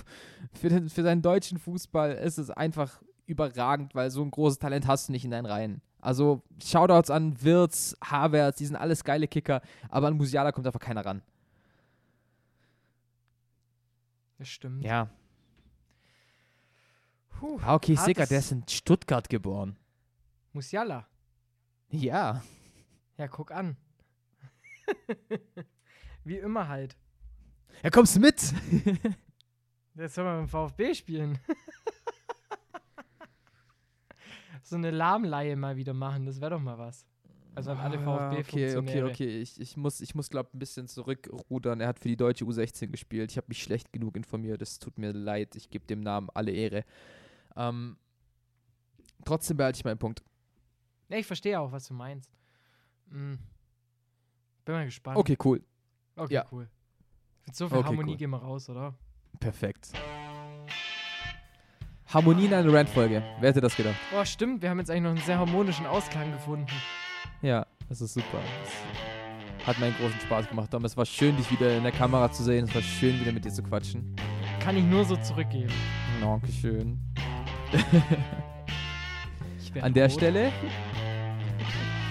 für, den, für seinen deutschen Fußball ist es einfach überragend, weil so ein großes Talent hast du nicht in deinen Reihen. Also Shoutouts an Wirtz, Havertz, die sind alles geile Kicker, aber an Musiala kommt einfach keiner ran. Das stimmt. Ja. Puh, Ah, okay, hartes- Sicker, der ist in Stuttgart geboren. Musiala. Ja. Ja, guck an. Wie immer halt. Ja, kommst mit. Jetzt soll man beim VfB spielen. so eine Lahmleihe mal wieder machen, das wäre doch mal was. Also an alle Ah, Okay, okay, VfB-Funktionäre. okay. Ich, ich muss, ich muss glaube ein bisschen zurückrudern. Er hat für die deutsche U16 gespielt. Ich habe mich schlecht genug informiert. Es tut mir leid. Ich gebe dem Namen alle Ehre. Ähm, trotzdem behalte ich meinen Punkt. Ja, ich verstehe auch, was du meinst. Hm. Bin mal gespannt. Okay, cool. okay ja. cool. Mit so viel Okay, Harmonie cool. gehen wir raus, oder? Perfekt. Harmonie in einer Randfolge. Wer hätte das gedacht? Oh, stimmt. Wir haben jetzt eigentlich noch einen sehr harmonischen Ausklang gefunden. Ja, das ist super. Das hat mir einen großen Spaß gemacht. Dom. Es war schön, dich wieder in der Kamera zu sehen. Es war schön, wieder mit dir zu quatschen. Kann ich nur so zurückgeben. Dankeschön. An der rot. Stelle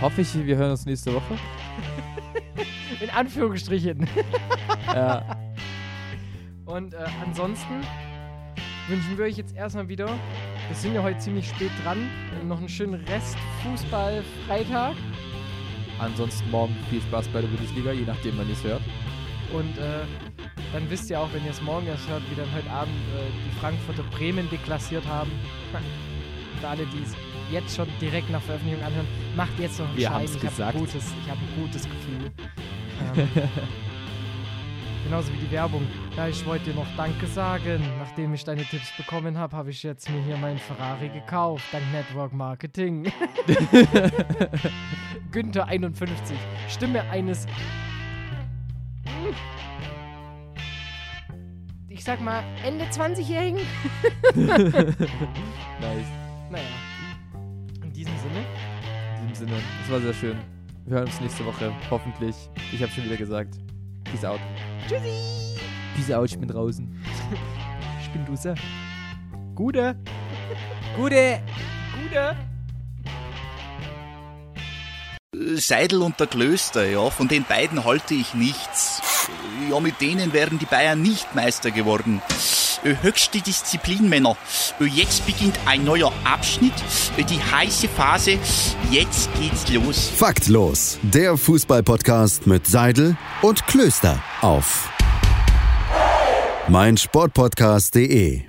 hoffe ich, wir hören uns nächste Woche. In Anführungsstrichen. Ja. Und äh, ansonsten wünschen wir euch jetzt erstmal wieder, wir sind ja heute ziemlich spät dran, noch einen schönen Rest Fußball-Freitag. Ansonsten morgen viel Spaß bei der Bundesliga, je nachdem, wann ihr es hört. Und äh, dann wisst ihr auch, wenn ihr es morgen erst hört, wie dann heute Abend äh, die Frankfurter Bremen deklassiert haben. Für alle, die es jetzt schon direkt nach Veröffentlichung anhören, macht jetzt noch einen Wir haben's Ich habe ein, gutes- ich hab ein gutes Gefühl. Ähm, genauso wie die Werbung. Ja, ich wollte dir noch Danke sagen. Nachdem ich deine Tipps bekommen habe, habe ich jetzt mir hier meinen Ferrari gekauft. Dank Network Marketing. Günther 51. Stimme eines sag mal, Ende 20-Jährigen. Nice. Naja. In diesem Sinne. In diesem Sinne, es war sehr schön. Wir hören uns nächste Woche, hoffentlich. Ich habe schon wieder gesagt. Peace out. Tschüssi. Peace out, ich bin draußen. Ich bin Dusse. Gute. Gute! Gute. Seidel und der Klöster, ja, von den beiden halte ich nichts. Ja, mit denen wären die Bayern nicht Meister geworden. Äh, Höchste Disziplin, Männer. Äh, Jetzt beginnt ein neuer Abschnitt, äh, die heiße Phase. Jetzt geht's los. Faktlos, der Fußballpodcast mit Seidel und Klöster auf meinsportpodcast.de.